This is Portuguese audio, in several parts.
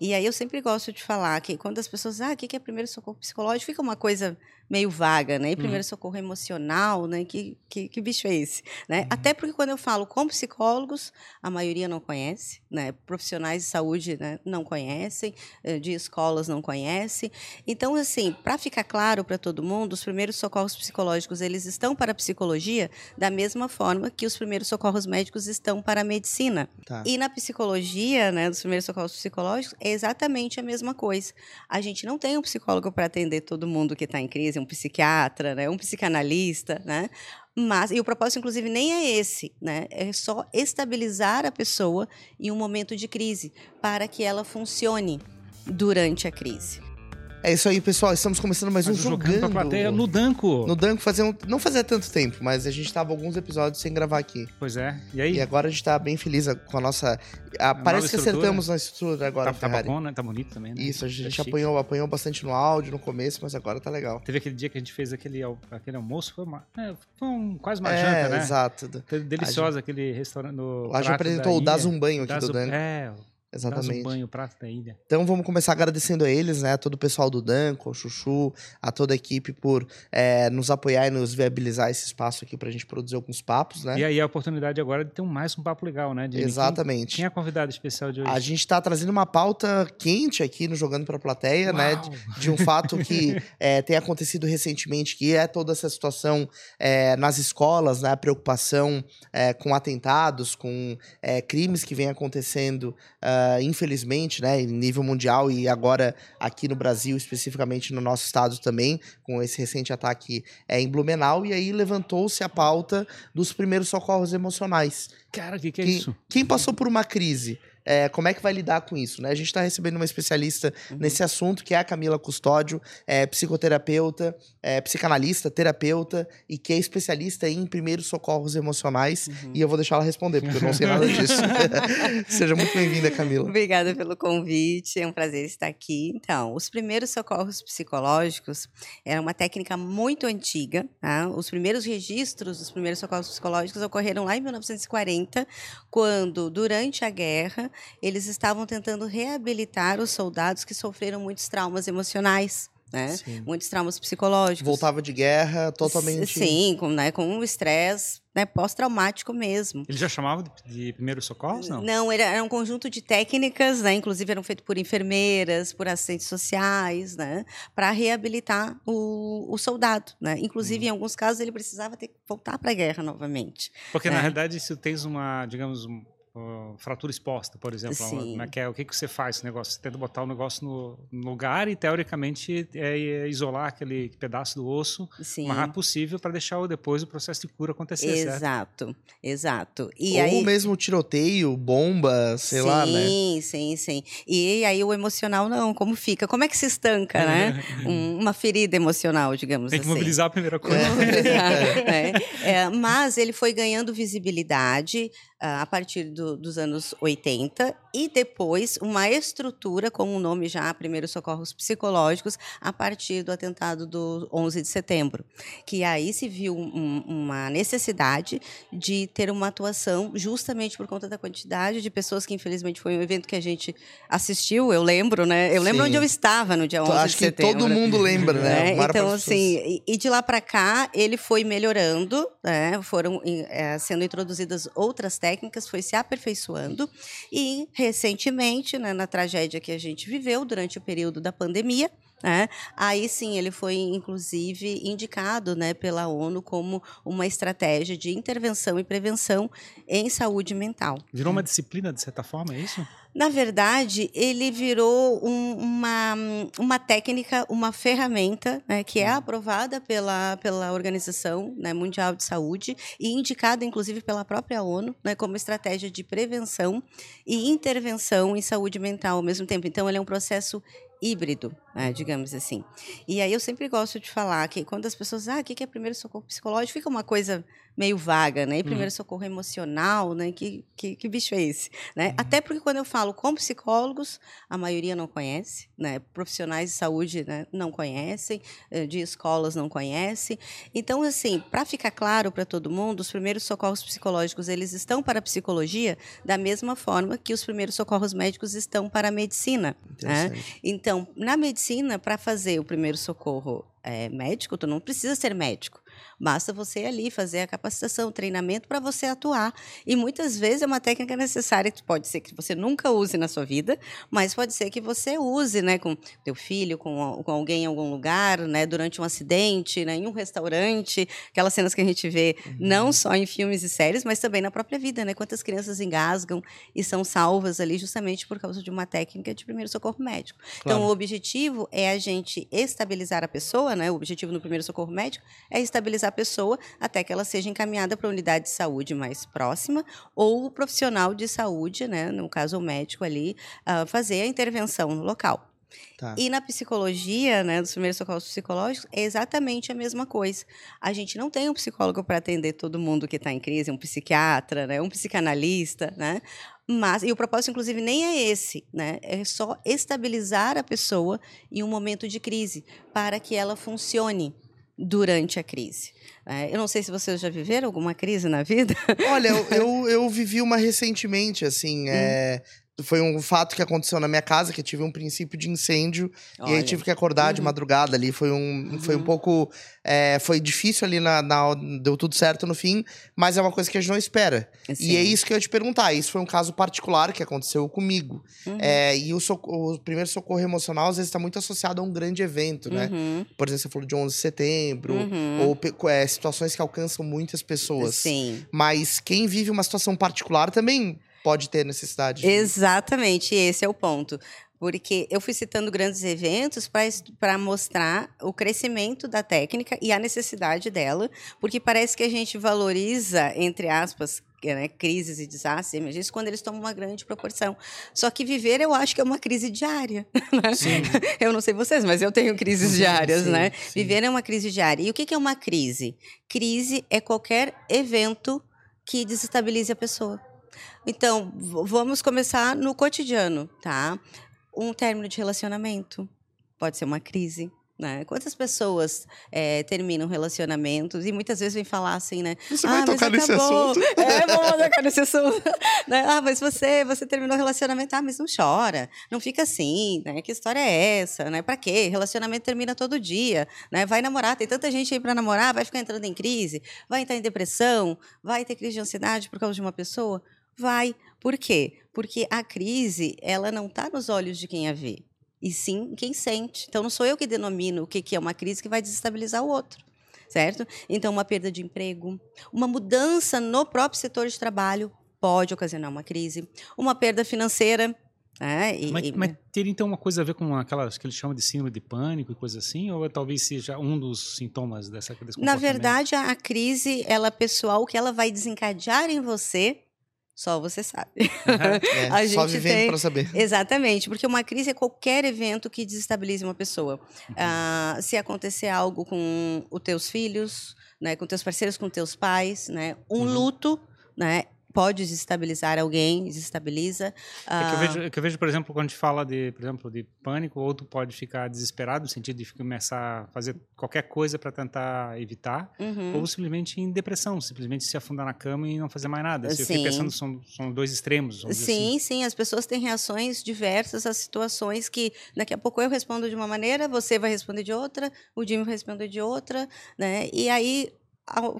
E aí eu sempre gosto de falar que quando as pessoas, ah, o que é primeiro socorro psicológico, fica uma coisa meio vaga, né? E primeiro uhum. socorro emocional, né? Que, que, que bicho é esse? Né? Uhum. Até porque quando eu falo com psicólogos, a maioria não conhece, né? Profissionais de saúde né? não conhecem, eh, de escolas não conhecem. Então, assim, para ficar claro para todo mundo, os primeiros socorros psicológicos, eles estão para a psicologia da mesma forma que os primeiros socorros médicos estão para a medicina. Tá. E na psicologia, né, dos primeiros socorros psicológicos, é exatamente a mesma coisa. A gente não tem um psicólogo para atender todo mundo que está em crise, um psiquiatra, né, um psicanalista, né? Mas, e o propósito, inclusive, nem é esse, né? É só estabilizar a pessoa em um momento de crise, para que ela funcione durante a crise. É isso aí, pessoal. Estamos começando mais um jogando. jogando pra plateia no Danco. No Danco fazia um, não fazia tanto tempo, mas a gente tava alguns episódios sem gravar aqui. Pois é. E aí? E agora a gente tá bem feliz com a nossa. A, parece que acertamos na estrutura agora. Tá, tá bom, né? Tá bonito também, né? Isso, a gente tá apanhou, apanhou bastante no áudio no começo, mas agora tá legal. Teve aquele dia que a gente fez aquele, aquele almoço, foi, uma, é, foi um, quase uma é, janta, né? Exato. Deliciosa aquele restaurante. No a gente apresentou o Dazumbanho aqui do Danco. É, Exatamente. Banho, prato da ilha. Então vamos começar agradecendo a eles, né? A todo o pessoal do Danco, ao Chuchu, a toda a equipe por é, nos apoiar e nos viabilizar esse espaço aqui pra gente produzir alguns papos, né? E aí a oportunidade agora de ter mais um papo legal, né? De Exatamente. Quem, quem é a convidada especial de hoje? A gente tá trazendo uma pauta quente aqui no Jogando pra Plateia, né? Uau. né? De, de, um fato que é, tem acontecido recentemente, que é toda essa situação é, nas escolas, né? A preocupação é, com atentados, com é, crimes que vem acontecendo. Uh, uh, infelizmente, né, em nível mundial e agora aqui no Brasil, especificamente no nosso estado também, com esse recente ataque é, em Blumenau, e aí levantou-se a pauta dos primeiros socorros emocionais. Cara, o que, que é isso? Quem passou por uma crise é, como é que vai lidar com isso, né? A gente está recebendo uma especialista uhum. nesse assunto, que é a Camila Custódio, é, psicoterapeuta, é, psicanalista, terapeuta e que é especialista em primeiros socorros emocionais. Uhum. E eu vou deixar ela responder, porque eu não sei nada disso. Seja muito bem-vinda, Camila. Obrigada pelo convite, é um prazer estar aqui. Então, os primeiros socorros psicológicos era uma técnica muito antiga. Tá? Os primeiros registros dos primeiros socorros psicológicos ocorreram lá em 1940, quando, durante a guerra, eles estavam tentando reabilitar os soldados que sofreram muitos traumas emocionais. Né? Muitos traumas psicológicos. Voltava de guerra totalmente. Sim, com, né, com um estresse né, pós-traumático mesmo. Ele já chamava de, de primeiros socorros, não? Não, era, era, um conjunto de técnicas, né, inclusive eram feitas por enfermeiras, por assistentes sociais, né, para reabilitar o, o, soldado. Né? Inclusive, uhum. em alguns casos, ele precisava ter, voltar para a guerra novamente. Porque, né? na realidade, se tens uma, digamos, fratura exposta, por exemplo. É que é? O que, que você faz esse negócio? Você tenta botar o negócio no, no lugar e, teoricamente, é, é, isolar aquele pedaço do osso Sim. o mais rápido possível para deixar depois o processo de cura acontecer, Exato, certo? exato. E Ou aí... mesmo tiroteio, bomba, sei sim, lá, né? Sim, sim, sim. E aí o emocional não, como fica? Como é que se estanca, né? um, uma ferida emocional, digamos assim. Tem que assim. mobilizar a primeira coisa. É. é. mas ele foi ganhando visibilidade uh, a partir do dos anos 80 e depois uma estrutura com o nome já Primeiros Socorros Psicológicos a partir do atentado do 11 de setembro, que aí se viu um, uma necessidade de ter uma atuação justamente por conta da quantidade de pessoas que infelizmente foi um evento que a gente assistiu, eu lembro, né? Eu lembro Sim. onde eu estava no dia 11 Acho de setembro. Acho que todo mundo lembra, né? É, então, assim, e de lá para cá ele foi melhorando, né? Foram é, sendo introduzidas outras técnicas, foi se aperfeiçoando. E, recentemente, né, na tragédia que a gente viveu durante o período da pandemia, né, aí sim ele foi, inclusive, indicado né, pela ONU como uma estratégia de intervenção e prevenção em saúde mental. Virou uma disciplina, de certa forma, é isso? Na verdade, ele virou um, uma, uma técnica, uma ferramenta né, que é uhum. aprovada pela, pela Organização né, Mundial de Saúde e indicada, inclusive, pela própria ONU né, como estratégia de prevenção e intervenção em saúde mental ao mesmo tempo. Então, ele é um processo híbrido, né, digamos assim. E aí eu sempre gosto de falar que quando as pessoas, ah, o que é primeiro socorro psicológico, fica uma coisa meio vaga, né? E primeiro uhum. socorro emocional, né? Que, que, que bicho é esse? Né? Uhum. Até porque quando eu falo com psicólogos, a maioria não conhece, né? Profissionais de saúde né? não conhecem, eh, de escolas não conhecem. Então, assim, para ficar claro para todo mundo, os primeiros socorros psicológicos, eles estão para a psicologia da mesma forma que os primeiros socorros médicos estão para a medicina. Né? Então, na medicina, para fazer o primeiro socorro é, médico, tu não precisa ser médico. Basta você ali fazer a capacitação, o treinamento para você atuar. E muitas vezes é uma técnica necessária, que pode ser que você nunca use na sua vida, mas pode ser que você use, né, com teu filho, com, com alguém em algum lugar, né, durante um acidente, né, em um restaurante, aquelas cenas que a gente vê uhum. não só em filmes e séries, mas também na própria vida, né? Quantas crianças engasgam e são salvas ali justamente por causa de uma técnica de primeiro socorro médico. Então, claro. Então, o objetivo é a gente estabilizar a pessoa, né? O objetivo no primeiro socorro médico é estabilizar a pessoa até que ela seja encaminhada para a unidade de saúde mais próxima ou o profissional de saúde, né, no caso o médico ali, uh, fazer a intervenção no local. Tá. E na psicologia, né, dos primeiros socorros psicológicos, é exatamente a mesma coisa. A gente não tem um psicólogo para atender todo mundo que está em crise, um psiquiatra, né, um psicanalista, né? Mas, e o propósito, inclusive, nem é esse, né? É só estabilizar a pessoa em um momento de crise, para que ela funcione durante a crise. É, eu não sei se vocês já viveram alguma crise na vida. Olha, eu, eu, eu vivi uma recentemente, assim. Hum. É, foi um fato que aconteceu na minha casa, que eu tive um princípio de incêndio. Olha. E aí tive que acordar uhum. de madrugada ali. Foi um, uhum. foi um pouco. É, foi difícil ali na, na, Deu tudo certo no fim, mas é uma coisa que a gente não espera. Sim. E é isso que eu ia te perguntar. Isso foi um caso particular que aconteceu comigo. Uhum. É, e o, socorro, o, primeiro socorro emocional, às vezes, está muito associado a um grande evento, né? Uhum. Por exemplo, você falou de 11 de setembro, uhum. ou é, situações que alcançam muitas pessoas. Sim. Mas quem vive uma situação particular também pode ter necessidade. Exatamente, esse é o ponto. Porque eu fui citando grandes eventos para mostrar o crescimento da técnica e a necessidade dela, porque parece que a gente valoriza, entre aspas, né, crises e desastres, emergências, quando eles tomam uma grande proporção. Só que viver, eu acho que é uma crise diária. Né? Eu não sei vocês, mas eu tenho crises diárias, sim, né? Sim. Viver é uma crise diária. E o que é uma crise? Crise é qualquer evento que desestabilize a pessoa. Então, vamos começar no cotidiano, tá? Um término de relacionamento pode ser uma crise. Né? Quantas pessoas é, terminam relacionamentos e muitas vezes vem falar assim, né? Você ah, vai tocar nesse assunto? É, vamos tocar nesse assunto. né? Ah, mas você, você terminou o relacionamento, ah, mas não chora, não fica assim, né? Que história é essa, né? Para quê? Relacionamento termina todo dia, né? Vai namorar, tem tanta gente aí para namorar, vai ficar entrando em crise, vai entrar em depressão, vai ter crise de ansiedade por causa de uma pessoa. Vai. Por quê? Porque a crise, ela não está nos olhos de quem a vê, e sim quem sente. Então, não sou eu que denomino o que é uma crise que vai desestabilizar o outro. Certo? Então, uma perda de emprego, uma mudança no próprio setor de trabalho pode ocasionar uma crise, uma perda financeira, é, e, mas, mas, teria então uma coisa a ver com aquelas que eles chamam de síndrome de pânico e coisa assim, ou talvez seja um dos sintomas dessa desse Na verdade, a, a crise, ela pessoal, o que ela vai desencadear em você só você sabe. Uhum. É, só vivendo tem... para saber. Exatamente, porque uma crise é qualquer evento que desestabilize uma pessoa. Uhum. Uh, se acontecer algo com os teus filhos, né, com teus parceiros, com teus pais, né, um uhum. luto, né, pode desestabilizar alguém, desestabiliza. É que, eu vejo, é que eu vejo, por exemplo, quando a gente fala de, por exemplo, de pânico, outro pode ficar desesperado no sentido de começar a fazer qualquer coisa para tentar evitar, uhum. ou simplesmente em depressão, simplesmente se afundar na cama e não fazer mais nada. Se eu fico pensando, são, são dois extremos. Sim, assim. sim, as pessoas têm reações diversas às situações que daqui a pouco eu respondo de uma maneira, você vai responder de outra, o Jimmy vai responder de outra, né? E aí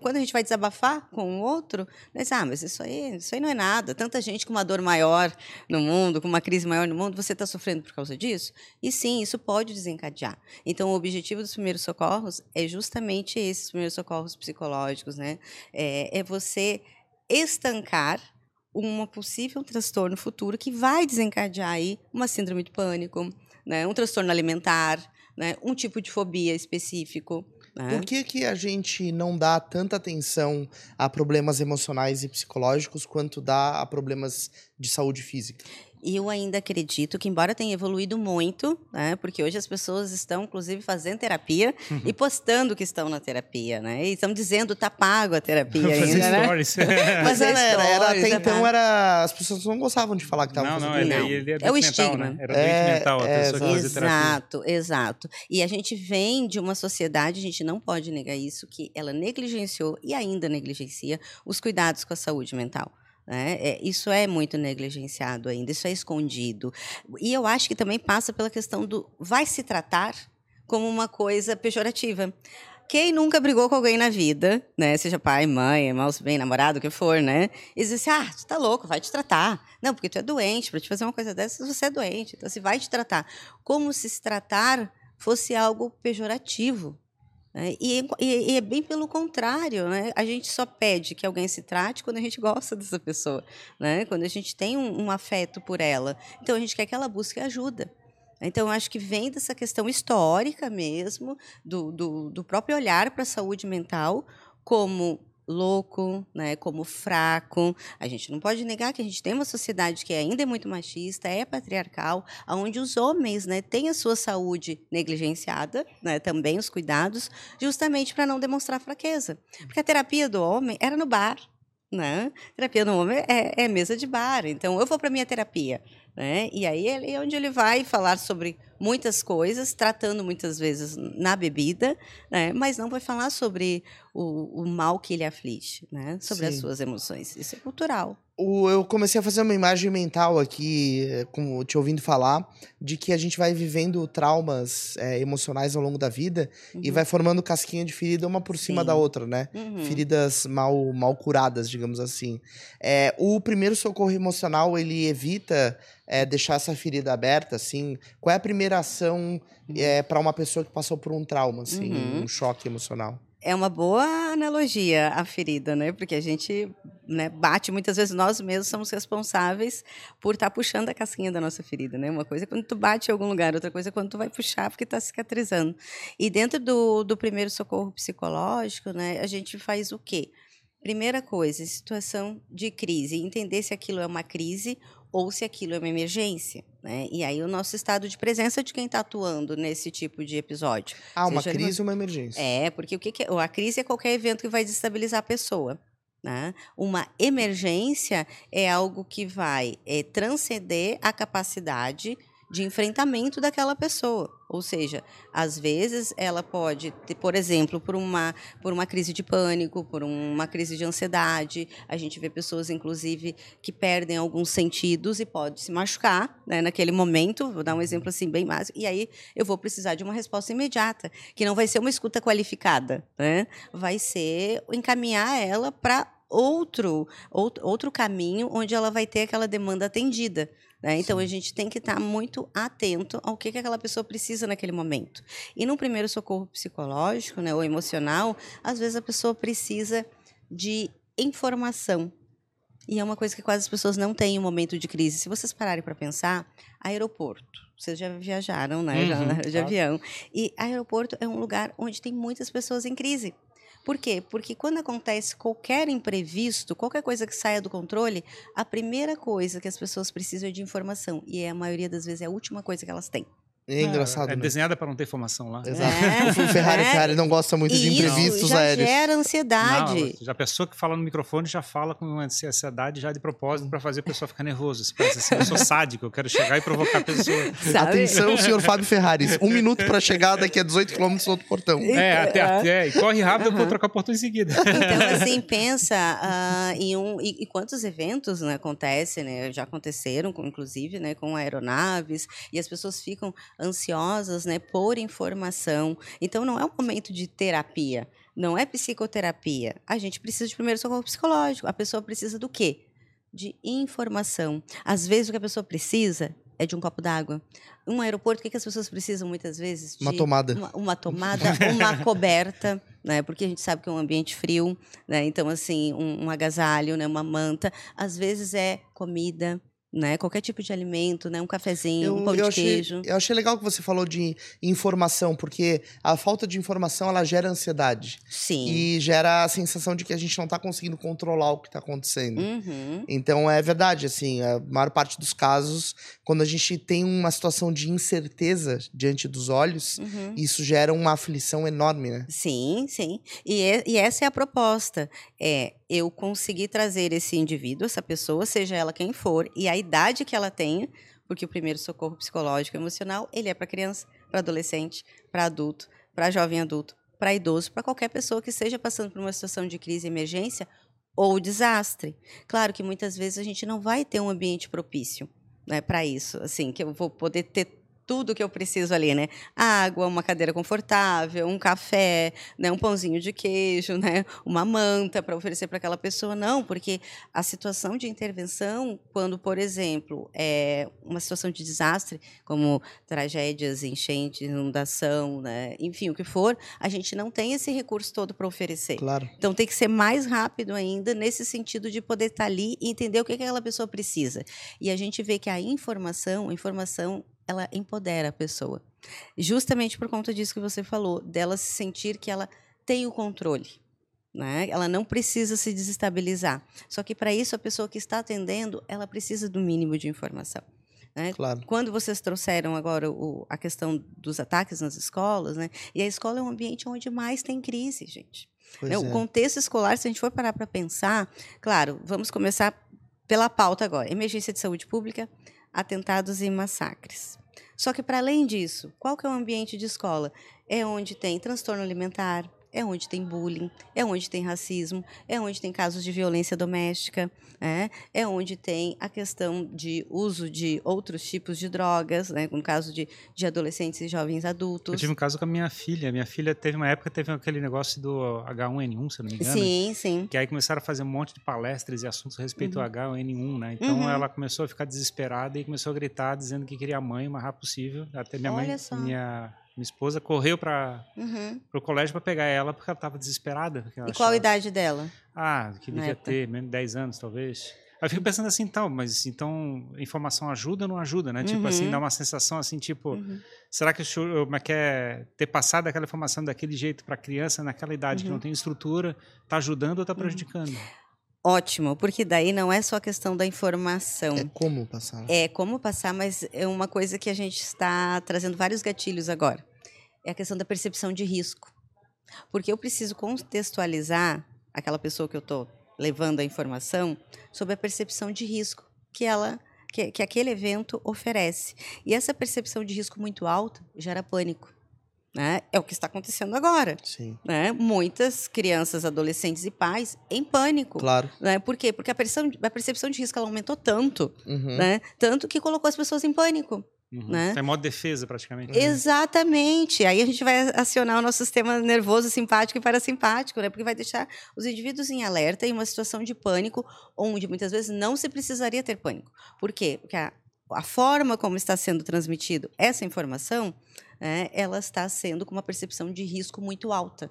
quando a gente vai desabafar com o outro, diz, ah, mas isso aí, isso aí não é nada. Tanta gente com uma dor maior no mundo, com uma crise maior no mundo, você está sofrendo por causa disso? E sim, isso pode desencadear. Então, o objetivo dos primeiros socorros é justamente esses primeiros socorros psicológicos, né? É, é você estancar um possível transtorno futuro que vai desencadear aí uma síndrome de pânico, né? um transtorno alimentar, né? um tipo de fobia específico. Né? Por que, que a gente não dá tanta atenção a problemas emocionais e psicológicos quanto dá a problemas de saúde física? E eu ainda acredito que, embora tenha evoluído muito, né, porque hoje as pessoas estão, inclusive, fazendo terapia uhum. e postando que estão na terapia, né? E estão dizendo tá pago a terapia ainda, né? stories. Mas era, era, era, até então era as pessoas não gostavam de falar que estavam fazendo. Não, não, ele, ele é, é o estigma. Né? Era é, mental a é, pessoa é, Exato, exato. E a gente vem de uma sociedade, a gente não pode negar isso, que ela negligenciou e ainda negligencia os cuidados com a saúde mental. Né? É, isso é muito negligenciado ainda, isso é escondido. E eu acho que também passa pela questão do vai se tratar como uma coisa pejorativa. Quem nunca brigou com alguém na vida, né? Seja pai, mãe, irmão, bem, namorado, o que for, né? E diz assim: ah, tu tá louco, vai te tratar. Não, porque tu é doente, para te fazer uma coisa dessa, você é doente, então se vai te tratar. Como se se tratar fosse algo pejorativo. Né? E, e, e, é bem pelo contrário, né? A gente só pede que alguém se trate quando a gente gosta dessa pessoa, né? Quando a gente tem um, um afeto por ela. Então a gente quer que ela busque ajuda. Então, acho que vem dessa questão histórica mesmo, do, do, do próprio olhar para a saúde mental como louco, né, como fraco. A gente não pode negar que a gente tem uma sociedade que ainda é muito machista, é patriarcal, onde os homens, né, têm a sua saúde negligenciada, né, também os cuidados, justamente para não demonstrar fraqueza. Porque a terapia do homem era no bar, né? Terapia no homem é, é mesa de bar. Então, eu vou para minha terapia. Né? E aí é onde ele vai falar sobre muitas coisas, tratando muitas vezes na bebida, né? mas não vai falar sobre o, o mal que ele aflige, né? sobre Sim. as suas emoções. Isso é cultural. O, eu comecei a fazer uma imagem mental aqui, eh, como te ouvindo falar, de que a gente vai vivendo traumas é, emocionais ao longo da vida uhum. e vai formando casquinha de ferida uma por cima Sim. da outra, né? Uhum. Feridas mal, mal curadas, digamos assim. É, o primeiro socorro emocional, ele evita é, deixar essa ferida aberta, assim? Qual é a primeira ação é, para uma pessoa que passou por um trauma, assim, uhum. um choque emocional? É uma boa analogia a ferida, né? Porque a gente né, bate muitas vezes nós mesmos somos responsáveis por estar tá puxando a casquinha da nossa ferida, né? Uma coisa é quando tu bate em algum lugar, outra coisa é quando tu vai puxar porque está cicatrizando. E dentro do, do primeiro socorro psicológico, né, a gente faz o quê? Primeira coisa, situação de crise, entender se aquilo é uma crise ou se aquilo é uma emergência. Né? E aí o nosso estado de presença de quem está atuando nesse tipo de episódio. Ah, uma crise ou uma emergência. É, porque o que, que é? a crise é qualquer evento que vai desestabilizar a pessoa. Né? Uma emergência é algo que vai é, transcender a capacidade de enfrentamento daquela pessoa. Ou seja, às vezes ela pode ter, por exemplo, por uma, por uma crise de pânico, por uma crise de ansiedade. A gente vê pessoas, inclusive, que perdem alguns sentidos e pode se machucar né, naquele momento. Vou dar um exemplo assim bem básico. E aí eu vou precisar de uma resposta imediata, que não vai ser uma escuta qualificada, né? vai ser encaminhar ela para outro, outro, outro caminho onde ela vai ter aquela demanda atendida. Né? Então, Sim. a gente tem que estar muito atento ao que, que aquela pessoa precisa naquele momento. E no primeiro socorro psicológico né, ou emocional, às vezes a pessoa precisa de informação. E é uma coisa que quase as pessoas não têm em um momento de crise. Se vocês pararem para pensar, aeroporto. Vocês já viajaram, né? Uhum, já, de avião. E aeroporto é um lugar onde tem muitas pessoas em crise. Por quê? Porque quando acontece qualquer imprevisto, qualquer coisa que saia do controle, a primeira coisa que as pessoas precisam é de informação. E é, a maioria das vezes é a última coisa que elas têm. É engraçado. É, é desenhada para não ter informação lá. Exato. É, o Ferrari, é. Ferrari não gosta muito de imprevistos já aéreos. gera ansiedade. Não, já a pessoa que fala no microfone já fala com ansiedade já de propósito para fazer a pessoa ficar nervosa. Você pensa assim, eu sou sádico, eu quero chegar e provocar a pessoa. Sabe? Atenção, senhor Fábio Ferrari. Um minuto para chegar, daqui a 18 quilômetros do outro portão. É, até, até, e corre rápido, uhum. eu vou trocar o portão em seguida. Então, assim, pensa uh, em um... E, e, quantos eventos né, acontecem, né? Já aconteceram, inclusive, né, com aeronaves, e as pessoas ficam ansiosas né, por informação. Então, não é um momento de terapia, não é psicoterapia. A gente precisa de primeiro socorro psicológico. A pessoa precisa do quê? De informação. Às vezes, o que a pessoa precisa é de um copo d'água. Um aeroporto, o que, que as pessoas precisam muitas vezes? De uma tomada. Uma, uma tomada, uma coberta, né? Porque a gente sabe que é um ambiente frio, né? Então, assim, um, um agasalho, né? uma manta. Às vezes é comida, né? Qualquer tipo de alimento, né? Um cafezinho, eu, um pão de achei, queijo. Eu achei legal que você falou de informação, porque a falta de informação ela gera ansiedade. Sim. E gera a sensação de que a gente não está conseguindo controlar o que está acontecendo. Uhum. Então é verdade, assim, a maior parte dos casos, quando a gente tem uma situação de incerteza diante dos olhos, uhum. isso gera uma aflição enorme, né? Sim, sim. E, e essa é a proposta. É eu conseguir trazer esse indivíduo, essa pessoa, seja ela quem for, e a idade que ela tenha, porque o primeiro socorro psicológico e emocional, ele é para criança, para adolescente, para adulto, para jovem adulto, para idoso, para qualquer pessoa que esteja passando por uma situação de crise emergência ou desastre. Claro que muitas vezes a gente não vai ter um ambiente propício né, para isso, assim, que eu vou poder ter tudo que eu preciso ali, né? Água, uma cadeira confortável, um café, né? um pãozinho de queijo, né? uma manta para oferecer para aquela pessoa. Não, porque a situação de intervenção, quando, por exemplo, é uma situação de desastre, como tragédias, enchentes, inundação, né? enfim, o que for, a gente não tem esse recurso todo para oferecer. Claro. Então tem que ser mais rápido ainda nesse sentido de poder estar tá ali e entender o que aquela pessoa precisa. E a gente vê que a informação, a informação ela empodera a pessoa. Justamente por conta disso que você falou, dela se sentir que ela tem o controle. Né? Ela não precisa se desestabilizar. Só que para isso a pessoa que está atendendo, ela precisa do mínimo de informação. Né? Claro. Quando vocês trouxeram agora o, a questão dos ataques nas escolas, né? e a escola é um ambiente onde mais tem crise, gente. Né? É. O contexto escolar, se a gente for parar para pensar, claro, vamos começar pela pauta agora: emergência de saúde pública, atentados e massacres. Só que, para além disso, qual que é o ambiente de escola? É onde tem transtorno alimentar, é onde tem bullying, é onde tem racismo, é onde tem casos de violência doméstica, é, é onde tem a questão de uso de outros tipos de drogas, né, no caso de, de adolescentes e jovens adultos. Eu tive um caso com a minha filha. Minha filha teve uma época teve aquele negócio do H1N1, se não me engano. Sim, sim. Que aí começaram a fazer um monte de palestras e assuntos a respeito uhum. ao H1N1, né? Então uhum. ela começou a ficar desesperada e começou a gritar dizendo que queria a mãe o mais rápido possível. Até minha Olha mãe, só. minha minha esposa correu para uhum. o colégio para pegar ela porque ela estava desesperada. e achava... qual a idade dela? Ah, que devia ter, menos de 10 anos talvez. Aí eu fico pensando assim, então, mas então informação ajuda ou não ajuda, né? Uhum. Tipo assim, uhum. dá uma sensação assim, tipo, uhum. será que o como é que é ter passado aquela informação daquele jeito para a criança naquela idade que não uhum. tem estrutura, está ajudando ou está uhum. prejudicando? Ótimo, porque daí não é só a questão da informação. É como passar. É como passar, mas é uma coisa que a gente está trazendo vários gatilhos agora é a questão da percepção de risco. Porque eu preciso contextualizar aquela pessoa que eu estou levando a informação sobre a percepção de risco que ela que, que aquele evento oferece. E essa percepção de risco muito alta gera pânico. Né? É o que está acontecendo agora. Sim. Né? Muitas crianças, adolescentes e pais em pânico. Claro. Né? Por quê? Porque a percepção, a percepção de risco aumentou tanto, uhum. né? tanto que colocou as pessoas em pânico. Uhum. Né? É modo defesa, praticamente. Uhum. Exatamente. Aí a gente vai acionar o nosso sistema nervoso simpático e parasimpático, né? Porque vai deixar os indivíduos em alerta em uma situação de pânico, onde muitas vezes não se precisaria ter pânico. Por quê? Porque a, a forma como está sendo transmitido essa informação, né, ela está sendo com uma percepção de risco muito alta.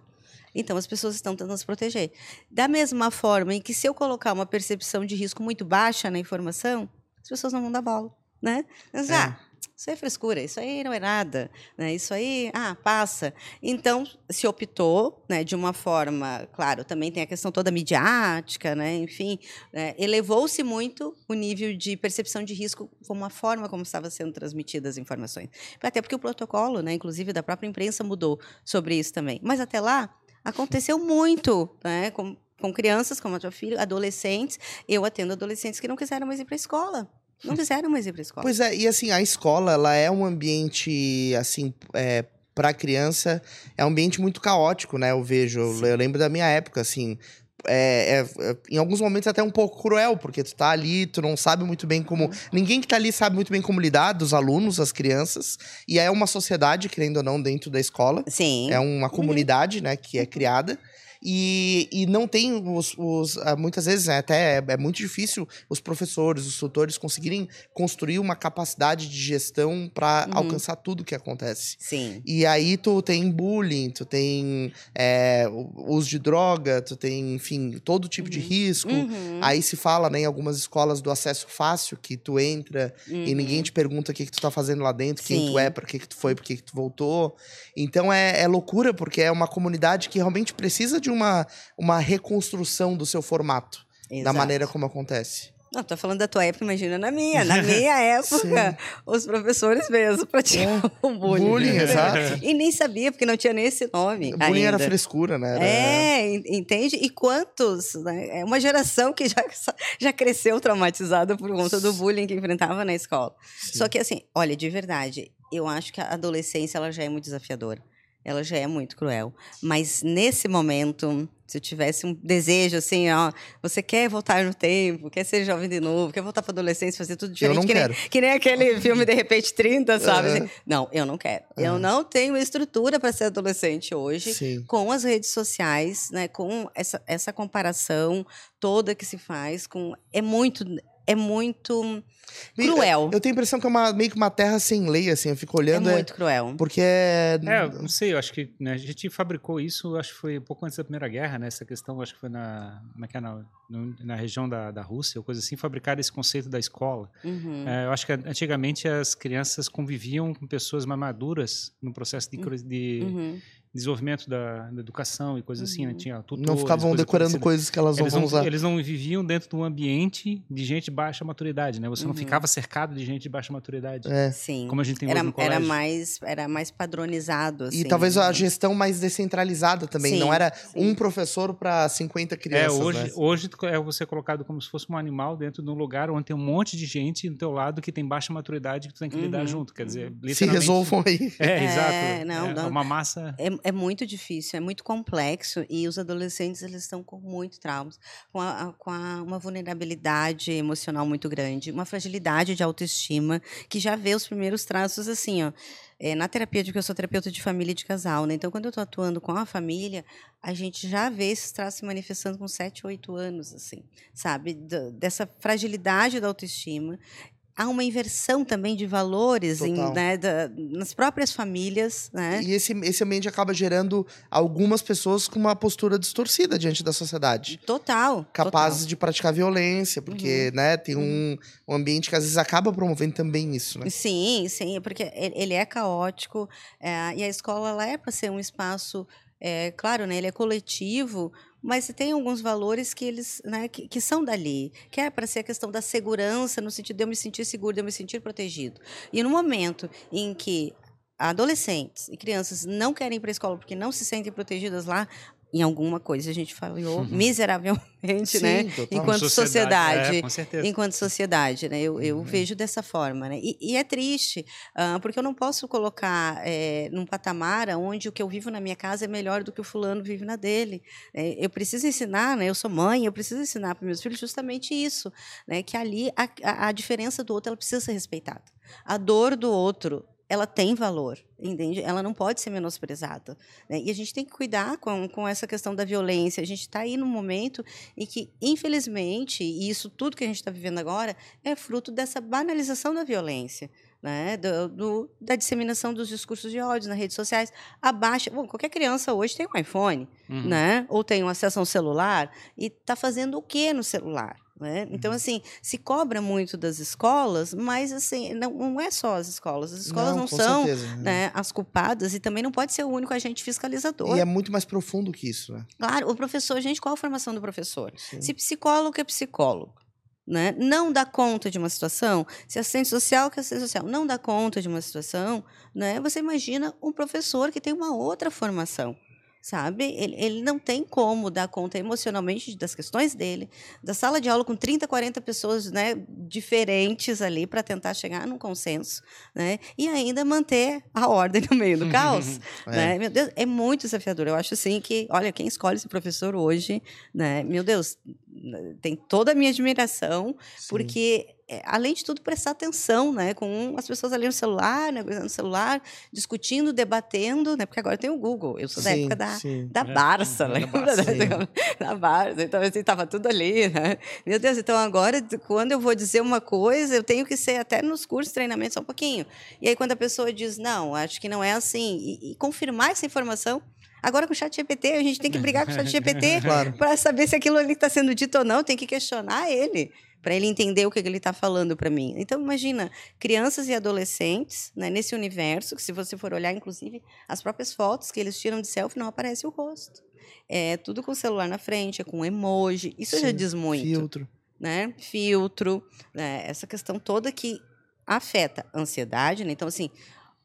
Então, as pessoas estão tentando se proteger. Da mesma forma em que, se eu colocar uma percepção de risco muito baixa na informação, as pessoas não vão dar bola. Né? Mas, é. ah, isso é frescura, isso aí não é nada, né? Isso aí, ah, passa. Então, se optou, né, de uma forma, claro, também tem a questão toda midiática, né? Enfim, né, elevou-se muito o nível de percepção de risco como a forma como estava sendo transmitidas as informações. Até porque o protocolo, né, inclusive da própria imprensa mudou sobre isso também. Mas até lá aconteceu muito, né, com, com crianças como a tua filha, adolescentes. Eu atendo adolescentes que não quiseram mais ir para a escola. Não quiseram mais ir para a escola. Pois é, e assim, a escola, ela é um ambiente, assim, é, para criança, é um ambiente muito caótico, né? Eu vejo, eu, eu lembro da minha época, assim, é, é, é, em alguns momentos até um pouco cruel, porque tu tá ali, tu não sabe muito bem como. Uhum. Ninguém que tá ali sabe muito bem como lidar, dos alunos, as crianças. E é uma sociedade, querendo ou não, dentro da escola. Sim. É uma comunidade, né, que é criada. E, e não tem os, os ah, muitas vezes né, até é, é, muito difícil os professores, os tutores conseguirem construir uma capacidade de gestão para uhum. alcançar tudo que acontece. Sim. E aí tu tem bullying, tu tem é, uso de droga, tu tem, enfim, todo tipo uhum. de risco. Uhum. Aí se fala né, em algumas escolas do acesso fácil, que tu entra e ninguém uhum. te pergunta o que, que tu tá fazendo lá dentro, Sim. quem tu é, para que, que tu foi, por que, que tu voltou. Então é, é loucura, porque é uma comunidade que realmente precisa de de uma, uma reconstrução do seu formato, Exato. da maneira como acontece. Não, tô falando da tua época, imagina na minha. Na minha época, os professores mesmo praticavam é. bullying. Bullying, exato. E nem sabia, porque não tinha nem esse nome. Bullying ainda. era frescura, né? Era... É, entende? E quantos, né? É uma geração que já, já cresceu traumatizada por conta do bullying que enfrentava na escola. Sim. Só que assim, olha, de verdade, eu acho que a adolescência ela já é muito desafiadora ela já é muito cruel. Mas nesse momento, se eu tivesse um desejo assim, ó, você quer voltar no tempo, quer ser jovem de novo, quer voltar para adolescência, fazer tudo diferente, eu não que, quero. Nem, que nem aquele filme de repente 30, sabe? Uhum. Assim, não, eu não quero. Uhum. Eu não tenho estrutura para ser adolescente hoje, Sim. com as redes sociais, né, com essa, essa comparação toda que se faz com é muito é muito cruel. Eu tenho a impressão que é uma, meio que uma terra sem lei, assim. Eu fico olhando. É muito é, cruel. Porque é. É, não sei, eu acho que né, a gente fabricou isso, acho que foi um pouco antes da Primeira Guerra, né? Essa questão, acho que foi na, é é, na, na região da, da Rússia, ou coisa assim, fabricar esse conceito da escola. Uhum. É, eu acho que antigamente as crianças conviviam com pessoas mais maduras no processo de, uhum. de desenvolvimento da, da educação e coisas assim, né? Uhum. Tinha tutores, não ficavam decorando coisas que elas eles vão usar. Eles não viviam dentro de um ambiente de gente de baixa maturidade, né? Você uhum. não ficava cercado de gente de baixa maturidade. É. Sim. Como a gente tem era, hoje no colégio. Era mais, era mais padronizado, assim. E talvez a gestão mais descentralizada também. Sim, não era sim. um professor para 50 crianças. É, hoje, né? hoje é você colocado como se fosse um animal dentro de um lugar onde tem um monte de gente do teu lado que tem baixa maturidade que tu tem que lidar uhum. junto. Quer dizer, literalmente... Se resolvam aí. É, é exato. Não, é, não. uma massa... É, é muito difícil é muito complexo e os adolescentes eles estão com muito traumas, com, a, com a, uma vulnerabilidade emocional muito grande, uma fragilidade de autoestima que já vê os primeiros traços assim, ó. É, na terapia, porque eu sou terapeuta de família e de casal, né? Então, quando eu estou atuando com a família, a gente já vê esses traços se manifestando com 7, 8 anos, assim, sabe? D dessa fragilidade da autoestima há uma inversão também de valores em, né, da, nas próprias famílias. Né? E esse, esse ambiente acaba gerando algumas pessoas com uma postura distorcida diante da sociedade. Total. Capazes total. de praticar violência, porque uhum. né, tem um, um ambiente que às vezes acaba promovendo também isso. Né? Sim, sim, porque ele é caótico é, e a escola ela é para ser um espaço. É, claro, né, ele é coletivo, mas tem alguns valores que eles, né, que, que são dali, que é para ser a questão da segurança, no sentido de eu me sentir seguro, de eu me sentir protegido. E no momento em que adolescentes e crianças não querem ir para a escola porque não se sentem protegidas lá, em alguma coisa a gente falhou uhum. miseravelmente, né? Sim, né? Enquanto sociedade, sociedade é, enquanto sociedade, né? Eu, eu uhum. vejo dessa forma, né? E, e é triste, uh, porque eu não posso colocar é, num patamar onde o que eu vivo na minha casa é melhor do que o fulano vive na dele. É, eu preciso ensinar, né? Eu sou mãe, eu preciso ensinar para meus filhos justamente isso, né? Que ali a, a, a diferença do outro ela precisa ser respeitada. A dor do outro ela tem valor, entende? Ela não pode ser menosprezada. Né? E a gente tem que cuidar com, com essa questão da violência. A gente está aí num momento em que, infelizmente, e isso tudo que a gente está vivendo agora é fruto dessa banalização da violência. Né, do, do, da disseminação dos discursos de ódio nas redes sociais. Abaixa. Bom, qualquer criança hoje tem um iPhone, uhum. né? ou tem um acesso a um celular, e está fazendo o que no celular? Né? Então, uhum. assim, se cobra muito das escolas, mas assim, não, não é só as escolas. As escolas não, não são certeza, né, as culpadas e também não pode ser o único agente fiscalizador. E é muito mais profundo que isso, né? Claro, o professor, gente, qual a formação do professor? Sim. Se psicólogo é psicólogo. Né? não dá conta de uma situação, se assistente social que assistente social não dá conta de uma situação, né? você imagina um professor que tem uma outra formação sabe? Ele, ele não tem como dar conta emocionalmente das questões dele, da sala de aula com 30, 40 pessoas né, diferentes ali para tentar chegar num consenso, né? E ainda manter a ordem no meio do caos, é. né? Meu Deus, é muito desafiador. Eu acho assim que, olha, quem escolhe esse professor hoje, né? Meu Deus, tem toda a minha admiração, Sim. porque é, além de tudo, prestar atenção, né? Com as pessoas ali no celular, né? no celular, discutindo, debatendo, né? Porque agora tem o Google. Eu sou da sim, época da, da Barça, é, lembra? Da, da Barça. Então, assim, estava tudo ali, né? Meu Deus, então agora, quando eu vou dizer uma coisa, eu tenho que ser até nos cursos de treinamento só um pouquinho. E aí, quando a pessoa diz, não, acho que não é assim, e, e confirmar essa informação Agora com o chat GPT, a gente tem que brigar com o chat GPT claro. para saber se aquilo ali está sendo dito ou não, tem que questionar ele para ele entender o que ele está falando para mim. Então, imagina, crianças e adolescentes né, nesse universo, que se você for olhar, inclusive, as próprias fotos que eles tiram de selfie, não aparece o rosto. É tudo com o celular na frente, é com emoji. Isso Sim, já diz muito. Filtro. Né? Filtro. Né? Essa questão toda que afeta a ansiedade. Né? Então, assim,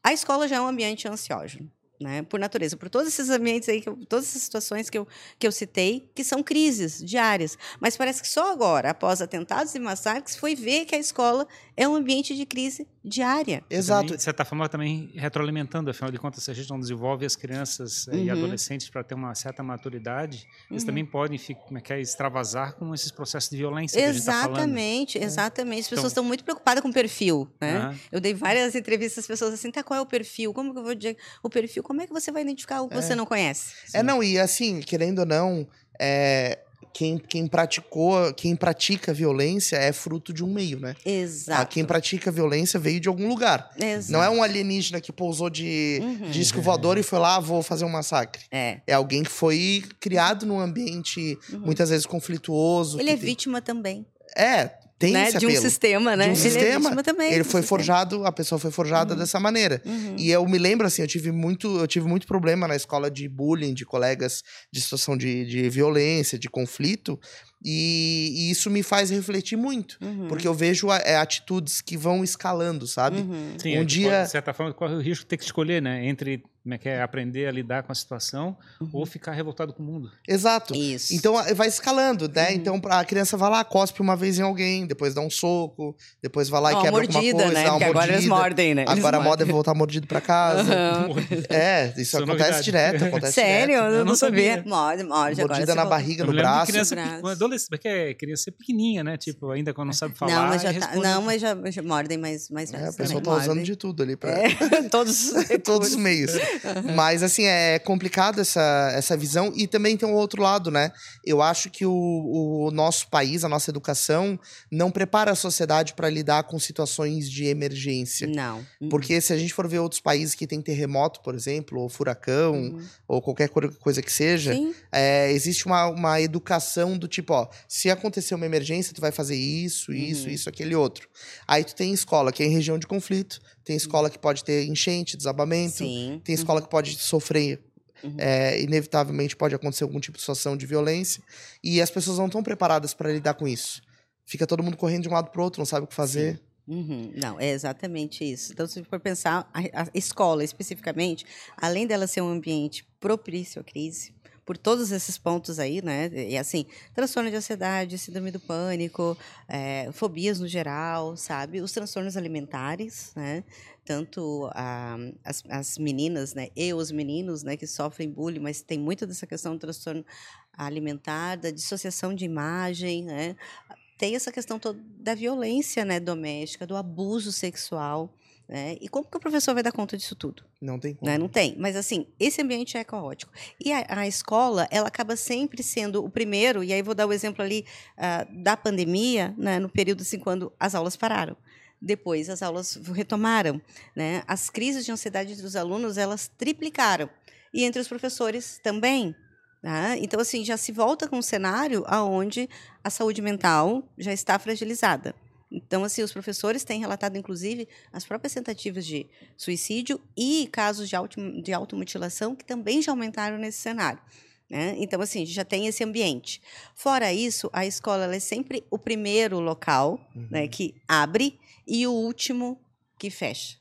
a escola já é um ambiente ansiógeno. Né? Por natureza, por todos esses ambientes aí, eu, todas essas situações que eu, que eu citei, que são crises diárias. Mas parece que só agora, após atentados e massacres, foi ver que a escola é um ambiente de crise diária. Exato. Também, de certa forma, também retroalimentando, afinal de contas, se a gente não desenvolve as crianças uhum. e adolescentes para ter uma certa maturidade, uhum. eles também podem como é que é, extravasar com esses processos de violência. Tá exatamente, tá exatamente. As pessoas então, estão muito preocupadas com o perfil. Né? Uhum. Eu dei várias entrevistas às pessoas assim, tá, qual é o perfil? Como que eu vou dizer o perfil? Como é que você vai identificar o que é. você não conhece? É, não, e assim, querendo ou não, é, quem, quem praticou, quem pratica violência é fruto de um meio, né? Exato. Ah, quem pratica violência veio de algum lugar. Exato. Não é um alienígena que pousou de uhum. disco voador e foi lá, vou fazer um massacre. É. É alguém que foi criado num ambiente uhum. muitas vezes conflituoso. Ele é tem... vítima também. É, tem né? esse De um sistema, né? De um ele é sistema. É também, ele foi forjado, a pessoa foi forjada uhum. dessa maneira. Uhum. E eu me lembro, assim, eu tive muito, eu tive muito problema na escola de bullying, de colegas de situação de, de violência, de conflito. E, e, isso me faz refletir muito, uhum. porque eu vejo é, atitudes que vão escalando, sabe? Uhum. Sim, um dia, de certa forma, corre o risco de ter que escolher, né? Entre como é que é aprender a lidar com a situação uhum. ou ficar revoltado com o mundo. Exato. Isso. Então vai escalando, né? Uhum. Então a criança vai lá, cospe uma vez em alguém, depois dá um soco, depois vai lá e quebra mordida, alguma coisa, né? dá uma Porque mordida. Agora eles mordem, né? Eles agora mordem. a moda é voltar mordido para casa. Uhum. É, isso, isso é acontece novidade. direto, acontece Sério? Direto. Eu não, sabia. Morde, morde. Mordida na barriga, no braço. Criança, adolescente, porque é criança pequenininha, né? Tipo, ainda quando não sabe falar. Não, mas já, tá, não, mas já, já mordem mais, mais é, A pessoa tá usando de tudo ali para é, todos, todos os meios. Mas assim, é complicado essa, essa visão. E também tem um outro lado, né? Eu acho que o, o nosso país, a nossa educação, não prepara a sociedade para lidar com situações de emergência. Não. Uhum. Porque se a gente for ver outros países que tem terremoto, por exemplo, ou furacão, uhum. ou qualquer coisa que seja, é, existe uma, uma educação do tipo, ó, se acontecer uma emergência, tu vai fazer isso, isso, uhum. isso, aquele outro. Aí tu tem escola, que é em região de conflito, tem escola que pode ter enchente, desabamento. Sim. Tem escola que pode sofrer. Uhum. É, inevitavelmente pode acontecer algum tipo de situação de violência. E as pessoas não estão preparadas para lidar com isso. Fica todo mundo correndo de um lado para o outro, não sabe o que fazer. Uhum. Não, é exatamente isso. Então, se for pensar, a, a escola especificamente, além dela ser um ambiente propício à crise, por todos esses pontos aí, né? E assim, transtorno de ansiedade, síndrome do pânico, é, fobias no geral, sabe? Os transtornos alimentares, né? Tanto as, as meninas, né? E os meninos, né? Que sofrem bullying, mas tem muito dessa questão do transtorno alimentar, da dissociação de imagem, né? Tem essa questão toda da violência, né? Doméstica, do abuso sexual. Né? E como que o professor vai dar conta disso tudo? Não tem como. Né? Não tem. Mas, assim, esse ambiente é caótico. E a, a, escola, ela acaba sempre sendo o primeiro, e aí vou dar o exemplo ali uh, da pandemia, né? no período assim, quando as aulas pararam. Depois, as aulas retomaram. Né? As crises de ansiedade dos alunos, elas triplicaram. E entre os professores também. Né? Então, assim, já se volta com um cenário onde a saúde mental já está fragilizada. Então, assim, os professores têm relatado, inclusive, as próprias tentativas de suicídio e casos de, auto, de automutilação que também já aumentaram nesse cenário. Né? Então, assim, já tem esse ambiente. Fora isso, a escola é sempre o primeiro local né, uhum. né, que abre e o último que fecha.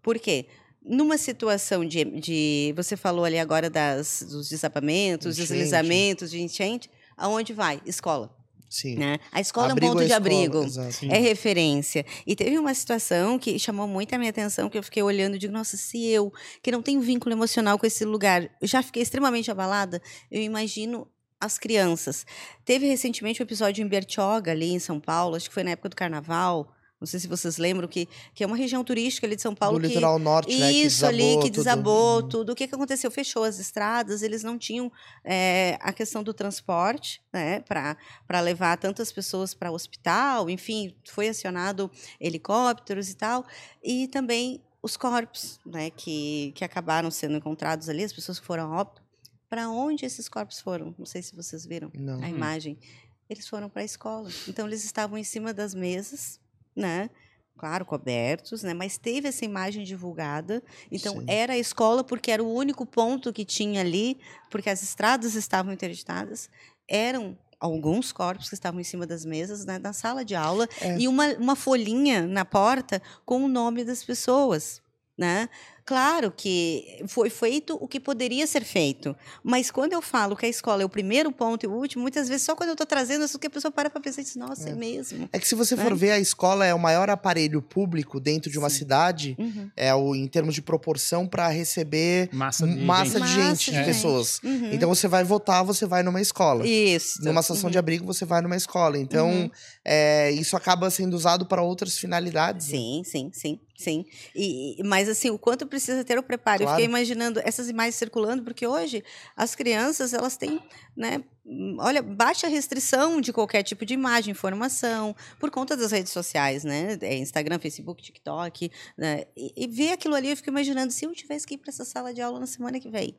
Por quê? Numa situação de, de você falou ali agora das, dos desabamentos, enchente. deslizamentos, de enchente, aonde vai? Escola. Sim. Né? A escola abrigo é um ponto de abrigo, é referência. E teve uma situação que chamou muito a minha atenção, que eu fiquei olhando e digo, nossa, se eu, que não tenho vínculo emocional com esse lugar, já fiquei extremamente abalada, eu imagino as crianças. Teve recentemente um episódio em Bertioga, ali em São Paulo, acho que foi na época do carnaval, não sei se vocês lembram que, que é uma região turística ali de São Paulo. Que, litoral norte, né? Isso ali, que desabou tudo. tudo. O que, que aconteceu? Fechou as estradas, eles não tinham é, a questão do transporte, né? Para levar tantas pessoas para o hospital, enfim, foi acionado helicópteros e tal. E também os corpos, né? Que, que acabaram sendo encontrados ali, as pessoas que foram a óbito. Para onde esses corpos foram? Não sei se vocês viram não. a imagem. Eles foram para a escola. Então, eles estavam em cima das mesas né? Claro, cobertos, né? Mas teve essa imagem divulgada. Então, Sim. era a escola porque era o único ponto que tinha ali, porque as estradas estavam interditadas. Eram alguns corpos que estavam em cima das mesas né, na sala de aula é. e uma, uma folhinha na porta com o nome das pessoas. Né? Claro que foi feito o que poderia ser feito, mas quando eu falo que a escola é o primeiro ponto e o último, muitas vezes só quando eu estou trazendo isso que a pessoa para para pensar e diz, nossa, é, é mesmo. É que se você for é. ver, a escola é o maior aparelho público dentro de uma Sim. cidade, uhum. é o em termos de proporção para receber massa de massa gente, de, gente, de pessoas. Uhum. Então você vai votar, você vai numa escola. Isso. Numa estação uhum. de abrigo, você vai numa escola. Então, uhum. é, isso acaba sendo usado para outras finalidades. Né? Sim, sim, sim. Sim, e, mas assim, o quanto precisa ter o preparo. Claro. Eu fiquei imaginando essas imagens circulando, porque hoje as crianças, elas têm, né, olha, baixa restrição de qualquer tipo de imagem, informação, por conta das redes sociais, né, é Instagram, Facebook, TikTok, né, e, e ver aquilo ali, eu fico imaginando, se eu tivesse que ir para essa sala de aula na semana que vem,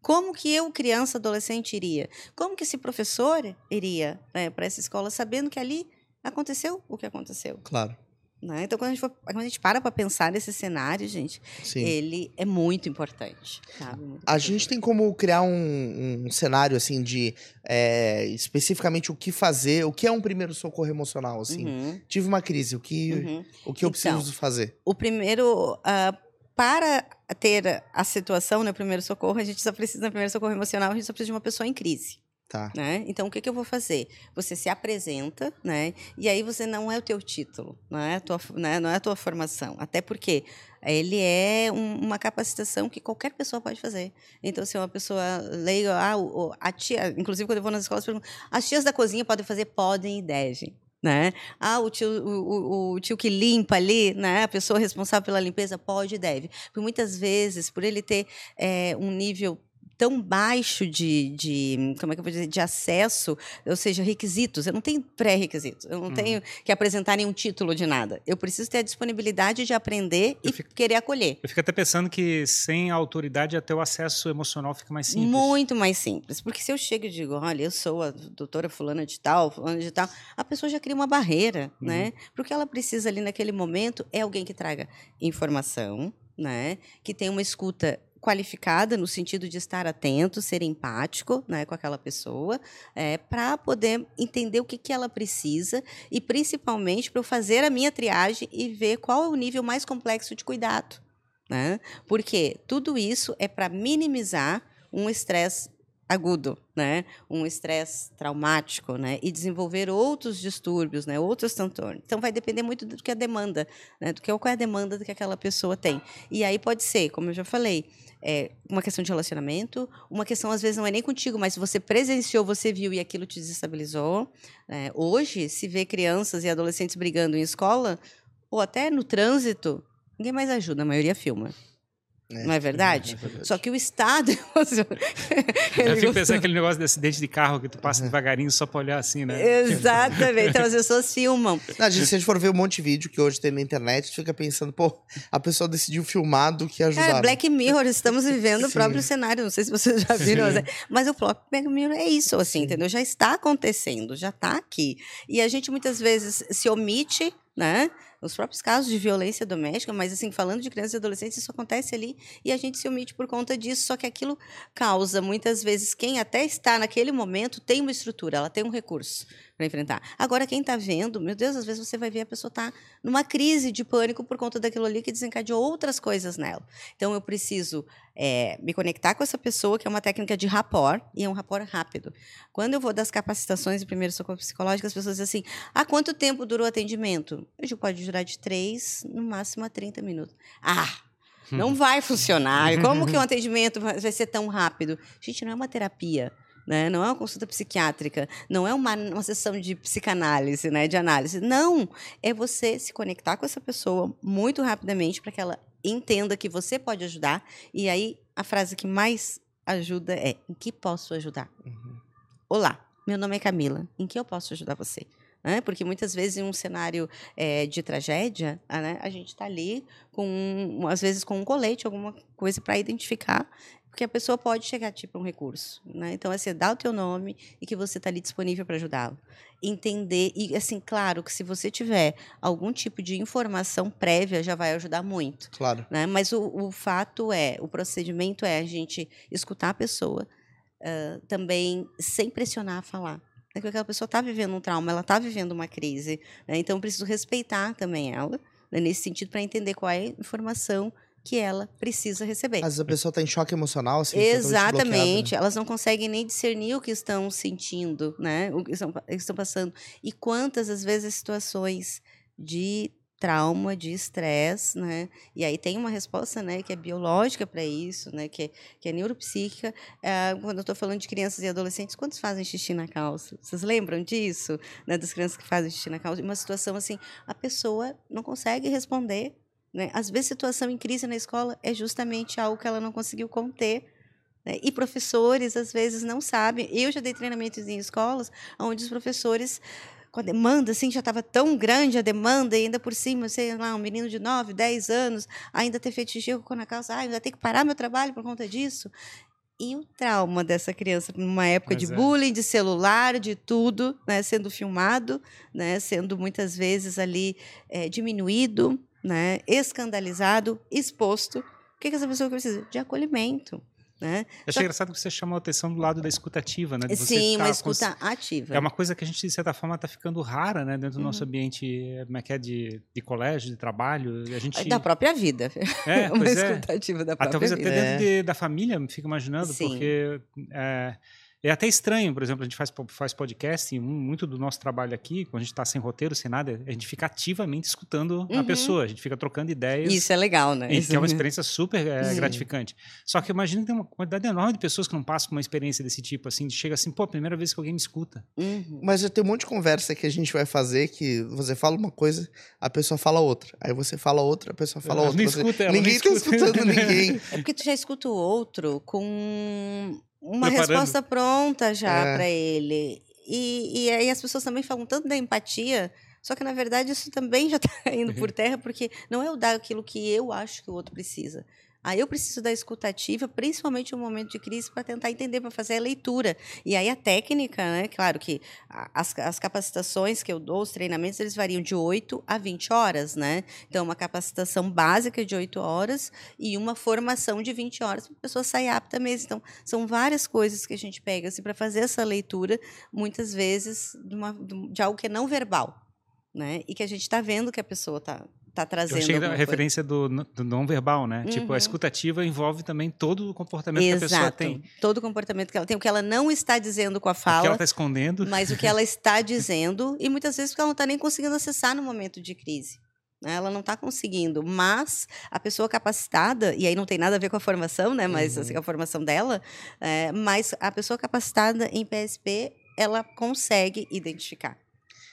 como que eu, criança, adolescente, iria? Como que esse professor iria né, para essa escola, sabendo que ali aconteceu o que aconteceu? Claro. Né? Então, quando a, gente for, quando a gente para para pensar nesse cenário, gente, Sim. ele é muito importante. Sabe? Muito a importante. gente tem como criar um, um cenário, assim, de é, especificamente o que fazer, o que é um primeiro socorro emocional, assim. Uhum. Tive uma crise, o que, uhum. o que eu preciso então, fazer? O primeiro, uh, para ter a situação no né, primeiro socorro, a gente só precisa, no primeiro socorro emocional, a gente só precisa de uma pessoa em crise. Tá. Né? Então, o que, que eu vou fazer? Você se apresenta, né? E aí você não é o teu título, não é a tua, né? não é a tua formação. Até porque ele é um, uma capacitação que qualquer pessoa pode fazer. Então, se uma pessoa leiga, ah, o, a tia, inclusive quando eu vou nas escolas, pergunto, as tias da cozinha podem fazer? Podem e devem. Né? Ah, o tio, o, o, o, tio que limpa ali, né? A pessoa responsável pela limpeza pode e deve. Porque muitas vezes, por ele ter é, um nível tão baixo de, de, como é que eu vou dizer, de acesso, ou seja, requisitos. Eu não tenho pré-requisitos, eu não uhum. tenho que apresentar nenhum título de nada. Eu preciso ter a disponibilidade de aprender eu e fico, querer acolher. Eu fico até pensando que sem autoridade até o acesso emocional fica mais simples. Muito mais simples, porque se eu chego e digo, olha, eu sou a doutora fulana de tal, fulana de tal, a pessoa já cria uma barreira, uhum. né? Porque ela precisa ali naquele momento é alguém que traga informação, né? Que tenha uma escuta qualificada no sentido de estar atento, ser empático né, com aquela pessoa, é, para poder entender o que, que ela precisa e, principalmente, para eu fazer a minha triagem e ver qual é o nível mais complexo de cuidado. Né? Porque tudo isso é para minimizar um estresse agudo, né? Um estresse traumático, né? E desenvolver outros distúrbios, né? Outros transtornos. Então vai depender muito do que a demanda, né? Do que qual é a demanda que aquela pessoa tem. E aí pode ser, como eu já falei, é uma questão de relacionamento, uma questão às vezes não é nem contigo, mas você presenciou, você viu e aquilo te desestabilizou. É, hoje se vê crianças e adolescentes brigando em escola ou até no trânsito, ninguém mais ajuda, a maioria filma. É, não é verdade? é verdade? Só que o Estado. eu fico pensando aquele negócio de acidente de carro que tu passa uhum. devagarinho só pra olhar assim, né? Exatamente. Então as pessoas filmam. Não, gente, se a gente for ver um monte de vídeo que hoje tem na internet, fica pensando, pô, a pessoa decidiu filmar do que ajudar. É, Black Mirror, estamos vivendo o próprio cenário. Não sei se vocês já viram, Sim. mas o próprio Black Mirror é isso, assim, Sim. entendeu? Já está acontecendo, já está aqui. E a gente muitas vezes se omite né? Os próprios casos de violência doméstica, mas assim, falando de crianças e adolescentes, isso acontece ali e a gente se omite por conta disso, só que aquilo causa, muitas vezes, quem até está naquele momento tem uma estrutura, ela tem um recurso para enfrentar. Agora, quem está vendo, meu Deus, às vezes você vai ver a pessoa está numa crise de pânico por conta daquilo ali que desencadeou outras coisas nela. Então, eu preciso é, me conectar com essa pessoa, que é uma técnica de rapport, e é um rapport rápido. Quando eu vou das capacitações de primeiro socorro psicológico, as pessoas dizem assim: há quanto tempo durou o atendimento? Hoje pode durar de 3, no máximo a 30 minutos. Ah! Não vai funcionar. Como que um atendimento vai ser tão rápido? Gente, não é uma terapia. Né? Não é uma consulta psiquiátrica, não é uma, uma sessão de psicanálise, né? de análise. Não, é você se conectar com essa pessoa muito rapidamente para que ela entenda que você pode ajudar. E aí, a frase que mais ajuda é: em que posso ajudar? Uhum. Olá, meu nome é Camila, em que eu posso ajudar você? Né? Porque muitas vezes, em um cenário é, de tragédia, né, a gente está ali, com, às vezes, com um colete, alguma coisa para identificar porque a pessoa pode chegar a ti para um recurso. Né? Então, assim, dá o teu nome e que você está ali disponível para ajudá-lo. Entender, e assim, claro que se você tiver algum tipo de informação prévia, já vai ajudar muito. Claro. Né? Mas o, o fato é, o procedimento é a gente escutar a pessoa, uh, também sem pressionar a falar. É que aquela pessoa está vivendo um trauma, ela está vivendo uma crise. Né? Então, eu preciso respeitar também ela, né? nesse sentido, para entender qual é a informação que ela precisa receber. Às vezes a pessoa está em choque emocional, assim, Exatamente. Né? Elas não conseguem nem discernir o que estão sentindo, né? O que estão, estão passando. E quantas, às vezes, situações de trauma, de estresse, né? E aí tem uma resposta, né, que é biológica para isso, né, que é, que é neuropsíquica. É, quando eu estou falando de crianças e adolescentes, quantos fazem xixi na calça? Vocês lembram disso, né, das crianças que fazem xixi na calça? Uma situação assim, a pessoa não consegue responder, né? Às vezes, situação em crise na escola é justamente algo que ela não conseguiu conter. Né? E professores, às vezes, não sabem. Eu já dei treinamentos em escolas onde os professores com a demanda, assim, já estava tão grande a demanda, e ainda por cima, sei lá, um menino de 9, 10 anos, ainda ter feito xixi com na calça, ah, ainda tem que parar meu trabalho por conta disso. E o trauma dessa criança numa época Mas de é. bullying, de celular, de tudo, né, sendo filmado, né, sendo muitas vezes ali é, diminuído, né, escandalizado, exposto. O que, que essa pessoa precisa? De acolhimento. Né? Eu achei engraçado que você chamou a atenção do lado da escutativa, né? Sim, uma escuta cons... ativa. É uma coisa que a gente, de certa forma, está ficando rara né? dentro do uhum. nosso ambiente como é que é, de, de colégio, de trabalho. A gente... Da própria vida. É, uma é. escuta ativa da própria ah, talvez vida. Talvez até dentro é. de, da família, me fico imaginando, Sim. porque... É, é até estranho, por exemplo, a gente faz, faz podcast e muito do nosso trabalho aqui, quando a gente está sem roteiro, sem nada, a gente fica ativamente escutando uhum. a pessoa, a gente fica trocando ideias. Isso é legal, né? Que é uma experiência super é, gratificante. Só que imagina que tem uma quantidade enorme de pessoas que não passam por uma experiência desse tipo, assim, chega assim, pô, primeira vez que alguém me escuta. Uhum. Mas eu tenho um monte de conversa que a gente vai fazer que você fala uma coisa, a pessoa fala outra. Aí você fala outra, a pessoa fala ela outra. Você... Escuta, ela ninguém está escutando ninguém. É porque tu já escuta o outro com uma Preparando. resposta pronta já é. para ele. E, e aí as pessoas também falam tanto da empatia, só que na verdade isso também já está indo por terra, porque não é o dar aquilo que eu acho que o outro precisa. Aí eu preciso da escutativa, principalmente no momento de crise, para tentar entender, para fazer a leitura. E aí a técnica, né? Claro que as, as capacitações que eu dou, os treinamentos, eles variam de 8 a 20 horas, né? Então, uma capacitação básica de 8 horas e uma formação de 20 horas para a pessoa sair apta mesmo. Então, são várias coisas que a gente pega assim, para fazer essa leitura, muitas vezes, de, uma, de algo que é não verbal. Né? E que a gente está vendo que a pessoa está tá trazendo. Eu achei a referência do, do não verbal, né? Uhum. Tipo, a uhum. escutativa envolve também todo o comportamento Exato. que a pessoa tem. Todo o comportamento que ela tem, o que ela não está dizendo com a fala. O que ela está escondendo. Mas o que ela está dizendo, e muitas vezes porque ela não está nem conseguindo acessar no momento de crise. Né? Ela não está conseguindo, mas a pessoa capacitada, e aí não tem nada a ver com a formação, né? Mas assim, uhum. assim, a formação dela, é, mas a pessoa capacitada em PSP, ela consegue identificar.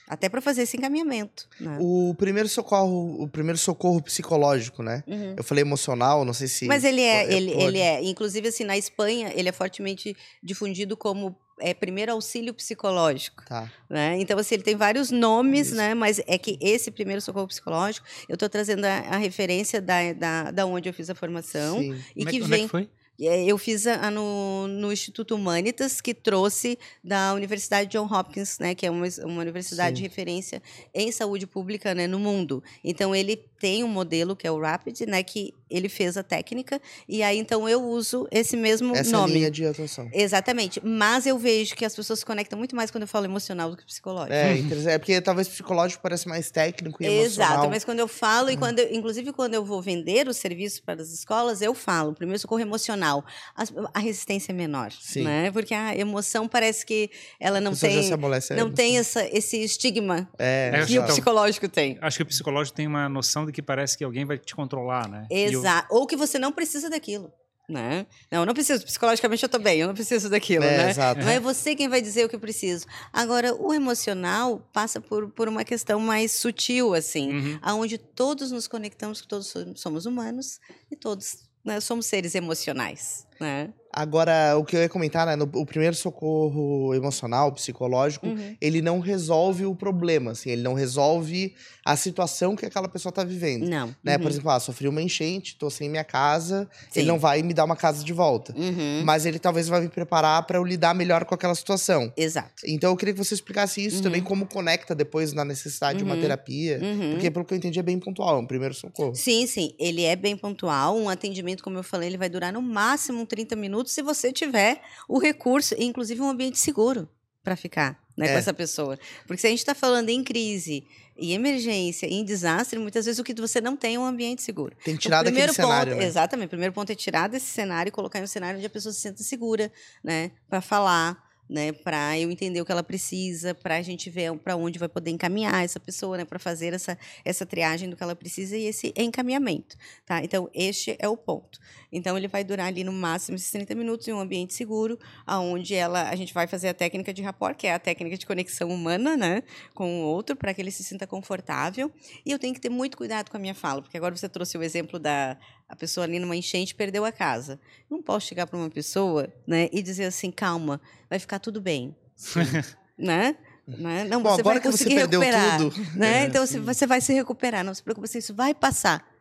Até para fazer esse encaminhamento. Né? O primeiro socorro, o primeiro socorro psicológico, né? Uhum. Eu falei emocional, não sei se. Mas ele é, ele, ele é. Inclusive, assim, na Espanha, ele é fortemente difundido como é primeiro auxílio psicológico. Tá. Né? Então, assim, ele tem vários nomes, Isso. né? Mas é que esse primeiro socorro psicológico, eu estou trazendo a, a, referência da, da, da onde eu fiz a formação. Sim. E Como que é, vem. É que foi? Eu fiz a, a no, no, Instituto Humanitas, que trouxe da Universidade John Hopkins, né, que é uma, uma universidade Sim. de referência em saúde pública né, no mundo. Então, ele tem um modelo que é o Rapid, né, que ele fez a técnica, e aí então eu uso esse mesmo Essa nome. Essa linha de atuação. Exatamente. Mas eu vejo que as pessoas se conectam muito mais quando eu falo emocional do que psicológico. É, é porque talvez psicológico parece mais técnico e emocional. Exato, mas quando eu falo, e hum. quando eu, inclusive quando eu vou vender o serviço para as escolas, eu falo, primeiro socorro emocional. A, a resistência é menor, Sim. né? Porque a emoção parece que ela não tem, não tem essa, esse estigma é, que o psicológico tem. Acho que o psicológico tem uma noção de que parece que alguém vai te controlar, né? Exato. Ou que você não precisa daquilo. Né? Não, eu não preciso, psicologicamente eu estou bem, eu não preciso daquilo, é, né? Exato. Não é você quem vai dizer o que eu preciso. Agora, o emocional passa por, por uma questão mais sutil, assim, uhum. aonde todos nos conectamos, que todos somos humanos e todos né, somos seres emocionais, né? Agora, o que eu ia comentar, né? No, o primeiro socorro emocional, psicológico, uhum. ele não resolve o problema, assim, ele não resolve a situação que aquela pessoa está vivendo. Não. Né? Uhum. Por exemplo, ah, sofri uma enchente, tô sem minha casa, Sim. ele não vai me dar uma casa de volta. Uhum. Mas ele talvez vai me preparar para eu lidar melhor com aquela situação. Exato. Então eu queria que você explicasse isso também, uhum. como conecta depois na necessidade de uma uhum. terapia. Uhum. Porque, pelo que eu entendi, é bem pontual, um primeiro socorro. Sim, sim. Ele é bem pontual. Um atendimento, como eu falei, ele vai durar no máximo 30 minutos se você tiver o recurso, inclusive um ambiente seguro. para ficar né, é. com essa pessoa. Porque se a gente está falando em crise, em emergência, em desastre, muitas vezes o que você não tem é um ambiente seguro. Tem que tirar daquele ponto, cenário, né? Exatamente. O primeiro ponto é tirar desse cenário e colocar em um cenário onde a pessoa se sinta segura, né? Para falar, né, para eu entender o que ela precisa, para a gente ver para onde vai poder encaminhar essa pessoa, né, para fazer essa, essa triagem do que ela precisa e esse encaminhamento, tá? Então, este é o ponto. Então, ele vai durar ali no máximo esses 30 minutos em um ambiente seguro, aonde ela a gente vai fazer a técnica de rapport, que é a técnica de conexão humana, né, com o outro, para que ele se sinta confortável. E eu tenho que ter muito cuidado com a minha fala, porque agora você trouxe o exemplo da a pessoa ali numa enchente perdeu a casa. Não posso chegar para uma pessoa, né, e dizer assim, calma, vai ficar tudo bem, né? Né? Não, Bom, você vai conseguir recuperar, tudo. né? É, então sim. você vai se recuperar, não se preocupe, isso vai passar.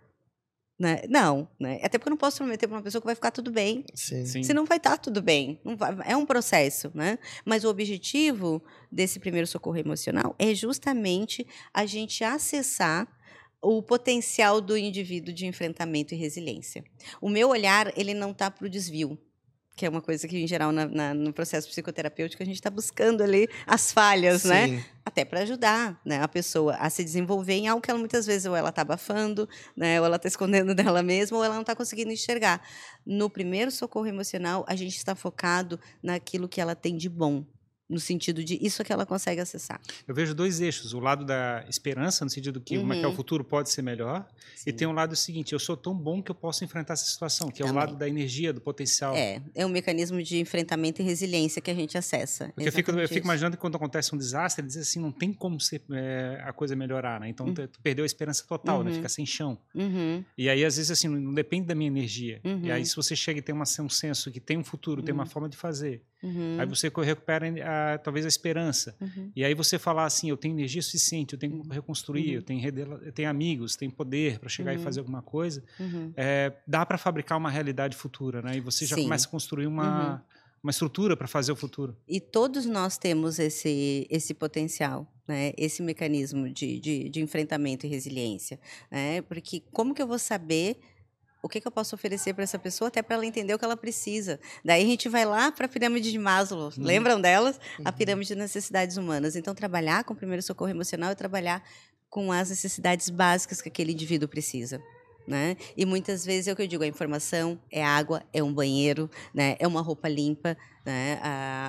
Né? Não, né? Até porque eu não posso prometer para uma pessoa que vai ficar tudo bem. Sim. Sim. Se não vai estar tá tudo bem. Vai, é um processo, né? Mas o objetivo desse primeiro socorro emocional é justamente a gente acessar o potencial do indivíduo de enfrentamento e resiliência. O meu olhar, ele não está para o desvio, que é uma coisa que, em geral, na, na, no processo psicoterapêutico, a gente está buscando ali as falhas, né? Sim. né? Até para ajudar né, a pessoa a se desenvolver em algo que ela, muitas vezes ou ela está abafando, né, ou ela está escondendo dela mesma, ou ela não está conseguindo enxergar. No primeiro socorro emocional, a gente está focado naquilo que ela tem de bom, no sentido de isso é que ela consegue acessar. Eu vejo dois eixos, o lado da esperança, no sentido que, uhum. que é o futuro pode ser melhor, Sim. e tem um lado seguinte, eu sou tão bom que eu posso enfrentar essa situação, que Também. é o lado da energia, do potencial. É, é um mecanismo de enfrentamento e resiliência que a gente acessa. Porque eu fico, eu fico, imaginando que quando acontece um desastre, diz assim, não tem como ser, é, a coisa melhorar, né? Então, uhum. tu, tu, perdeu a esperança total, né? uhum. né? Fica sem chão. Uhum. E aí, às vezes, assim, não depende da minha energia. E aí, uhum. se você chega e tem uma, um senso que tem um futuro, tem uma uhum. forma de fazer, aí você recupera a, talvez a esperança. Uhum. E aí você falar assim, eu tenho energia suficiente, eu tenho como reconstruir, uhum. eu, tenho eu tenho amigos, tenho poder para chegar uhum. e fazer alguma coisa, uhum. é, dá para fabricar uma realidade futura, né? E você já Sim. começa a construir uma, uhum. uma estrutura para fazer o futuro. E todos nós temos esse, esse potencial. Né, esse mecanismo de, de, de enfrentamento e resiliência. Né? Porque como que eu vou saber o que, que eu posso oferecer para essa pessoa, até para ela entender o que ela precisa. Daí a gente vai lá para a pirâmide de Maslow, uhum. lembram delas? A uhum. pirâmide de necessidades humanas. Então, trabalhar com o primeiro socorro emocional é trabalhar com as necessidades básicas que aquele indivíduo precisa. Né? E muitas vezes é o que eu digo: a informação é água, é um banheiro, né? é uma roupa limpa, né?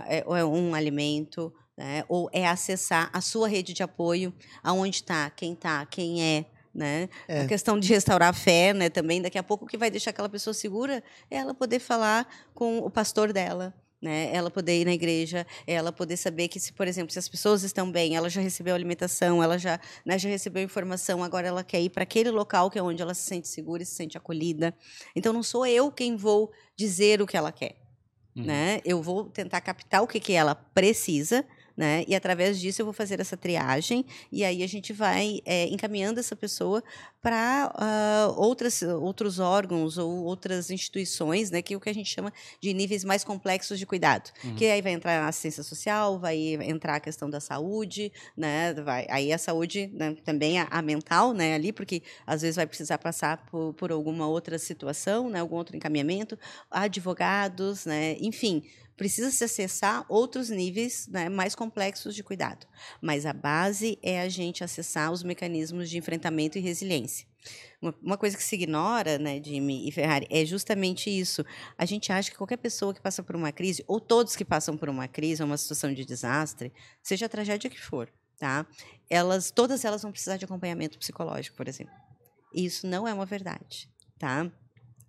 é, é um alimento, né? ou é acessar a sua rede de apoio, aonde está, quem está, quem é, né? É. A questão de restaurar a fé, né? Também daqui a pouco o que vai deixar aquela pessoa segura é ela poder falar com o pastor dela, né? Ela poder ir na igreja, ela poder saber que se, por exemplo, se as pessoas estão bem, ela já recebeu alimentação, ela já, né, já recebeu informação, agora ela quer ir para aquele local que é onde ela se sente segura e se sente acolhida. Então não sou eu quem vou dizer o que ela quer, uhum. né? Eu vou tentar captar o que que ela precisa né? E através disso eu vou fazer essa triagem e aí a gente vai é, encaminhando essa pessoa para uh, ah, outras outros órgãos ou outras instituições, né? Que é o que a gente chama de níveis mais complexos de cuidado. Uhum. Que aí vai entrar a assistência social, vai entrar a questão da saúde, né? Vai, aí a saúde né, também a, a, mental, né? Ali porque às vezes vai precisar passar por, por alguma outra situação, né? Algum outro encaminhamento, advogados, né? Enfim precisa se acessar outros níveis né, mais complexos de cuidado. Mas a base é a gente acessar os mecanismos de enfrentamento e resiliência. Uma, coisa que se ignora, né, Jimmy e Ferrari, é justamente isso. A gente acha que qualquer pessoa que passa por uma crise, ou todos que passam por uma crise, uma situação de desastre, seja a tragédia que for, tá? Elas, todas elas vão precisar de acompanhamento psicológico, por exemplo. E isso não é uma verdade, tá?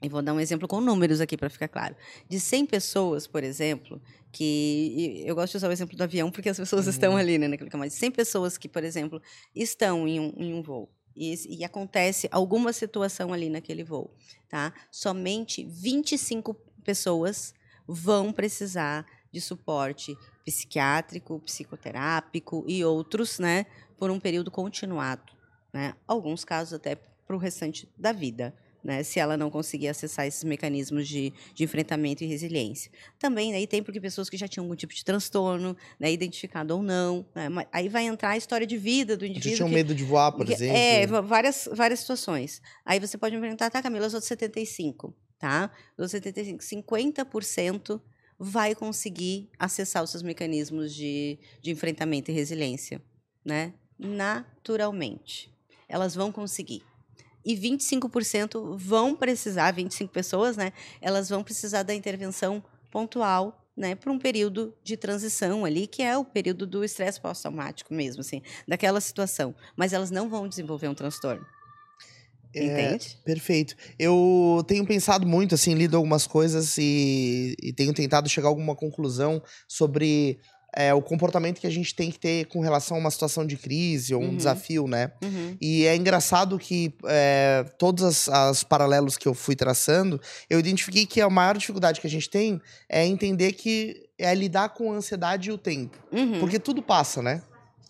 E vou dar um exemplo com números aqui para ficar claro. De 100 pessoas, por exemplo, que eu gosto de usar o exemplo do avião porque as pessoas uhum. estão ali, né, naquele caminho. 100 pessoas que, por exemplo, estão em um, em um voo e, e, acontece alguma situação ali naquele voo, tá? Somente 25 pessoas vão precisar de suporte psiquiátrico, psicoterápico e outros, né, por um período continuado, né? Alguns casos até para o restante da vida né, se ela não conseguir acessar esses mecanismos de, de enfrentamento e resiliência. Também aí tem porque pessoas que já tinham algum tipo de transtorno, né, identificado ou não. Né, aí vai entrar a história de vida do indivíduo. Já tinham medo de voar, por que, exemplo. É, várias, várias situações. Aí você pode me perguntar, tá, Camila, os outros 75, tá? Os outros 75, 50% vai conseguir acessar os seus mecanismos de, de enfrentamento e resiliência, né? Naturalmente. Elas vão conseguir. E 25% vão precisar, 25 pessoas, né? Elas vão precisar da intervenção pontual né, para um período de transição ali, que é o período do estresse pós-traumático mesmo, assim, daquela situação. Mas elas não vão desenvolver um transtorno. É, Entende? Perfeito. Eu tenho pensado muito, assim, lido algumas coisas e, e tenho tentado chegar a alguma conclusão sobre é, o comportamento que a gente tem que ter com relação a uma situação de crise ou um uhum. desafio, né? Uhum. E é engraçado que é, todos as, paralelos que eu fui traçando, eu identifiquei que a maior dificuldade que a gente tem é entender que é lidar com a ansiedade e o tempo. Uhum. Porque tudo passa, né?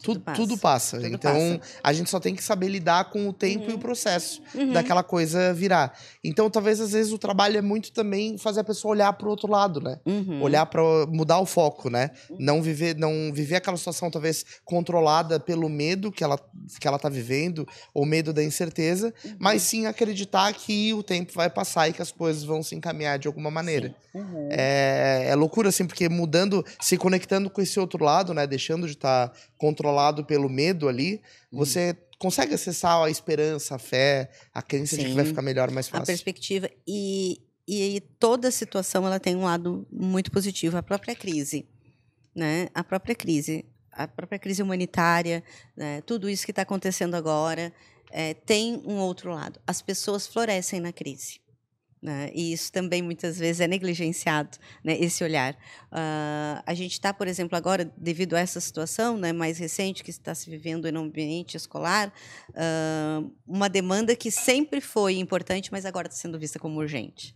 Tudo, passa. Tudo passa. Tudo então, passa. a gente só tem que saber lidar com o tempo uhum. e o uhum. processo uhum. daquela coisa virar. Então, talvez às vezes o trabalho é muito também fazer a pessoa olhar para o outro lado, né? Uhum. Olhar para mudar o foco, né? Uhum. Não viver, não viver aquela situação talvez controlada pelo medo que ela que ela tá vivendo ou medo da incerteza, uhum. mas sim acreditar que o tempo vai passar e que as coisas vão se encaminhar de alguma maneira. É, é loucura assim, porque mudando, se conectando com esse outro lado, né? Deixando de estar tá controlado pelo medo ali, hum. você consegue acessar a esperança, a fé, a crença Sim, de que vai ficar melhor, mais fácil. A perspectiva e, e toda situação ela tem um lado muito positivo, a própria crise, né? A própria crise, a própria crise humanitária, né? tudo isso que está acontecendo agora é, tem um outro lado. As pessoas florescem na crise. Né? E isso também muitas vezes é negligenciado, né? esse olhar. Uh, a gente está, por exemplo, agora, devido a essa situação né, mais recente que está se vivendo no ambiente escolar, uh, uma demanda que sempre foi importante, mas agora está sendo vista como urgente.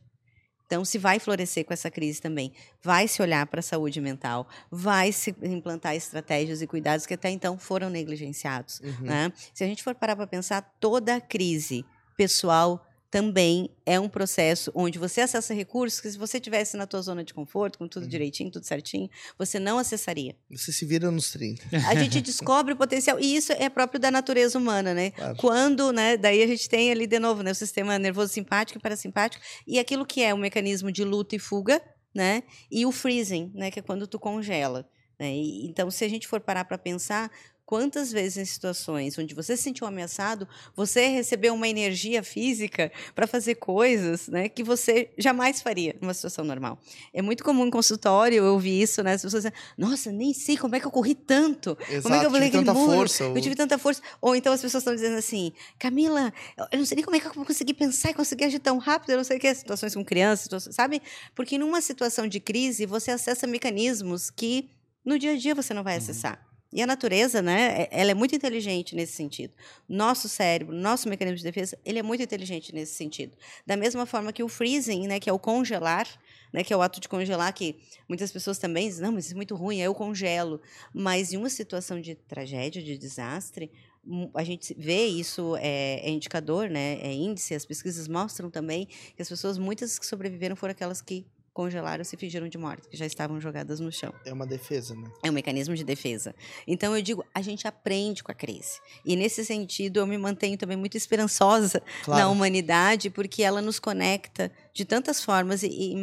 Então, se vai florescer com essa crise também, vai se olhar para a saúde mental, vai se implantar estratégias e cuidados que até então foram negligenciados. Uhum. Né? Se a gente for parar para pensar, toda a crise pessoal também é um processo onde você acessa recursos que se você tivesse na tua zona de conforto, com tudo uhum. direitinho, tudo certinho, você não acessaria. Você se vira nos 30. A gente descobre o potencial e isso é próprio da natureza humana, né? Claro. Quando, né, daí a gente tem ali de novo, né, o sistema nervoso simpático e parasimpático e aquilo que é o mecanismo de luta e fuga, né? E o freezing, né, que é quando tu congela. Né? Então, se a gente for parar para pensar, Quantas vezes em situações onde você se sentiu ameaçado, você recebeu uma energia física para fazer coisas né, que você jamais faria numa situação normal? É muito comum em consultório eu ouvir isso, né? As pessoas dizem, nossa, nem sei como é que eu corri tanto. Exato, como é que eu tive tanta muro? força. Eu tive tanta força. Ou então as pessoas estão dizendo assim, Camila, eu não sei nem como é que eu vou conseguir pensar e conseguir agir tão rápido, eu não sei o que, situações com crianças, sabe? Porque numa situação de crise, você acessa mecanismos que no dia a dia você não vai uhum. E a natureza, né, ela é muito inteligente nesse sentido. Nosso cérebro, nosso mecanismo de defesa, ele é muito inteligente nesse sentido. Da mesma forma que o freezing, né, que é o congelar, né, que é o ato de congelar, que muitas pessoas também dizem, não, mas isso é muito ruim, eu congelo. Mas em uma situação de tragédia, de desastre, hum, a gente vê isso, é, é indicador, né, é índice, as pesquisas mostram também que as pessoas, muitas que sobreviveram foram aquelas que congelaram se fingiram de morte, que já estavam jogadas no chão. É uma defesa, né? É um mecanismo de defesa. Então eu digo, a gente aprende com a crise. E nesse sentido eu me mantenho também muito esperançosa claro. na humanidade, porque ela nos conecta de tantas formas e, e,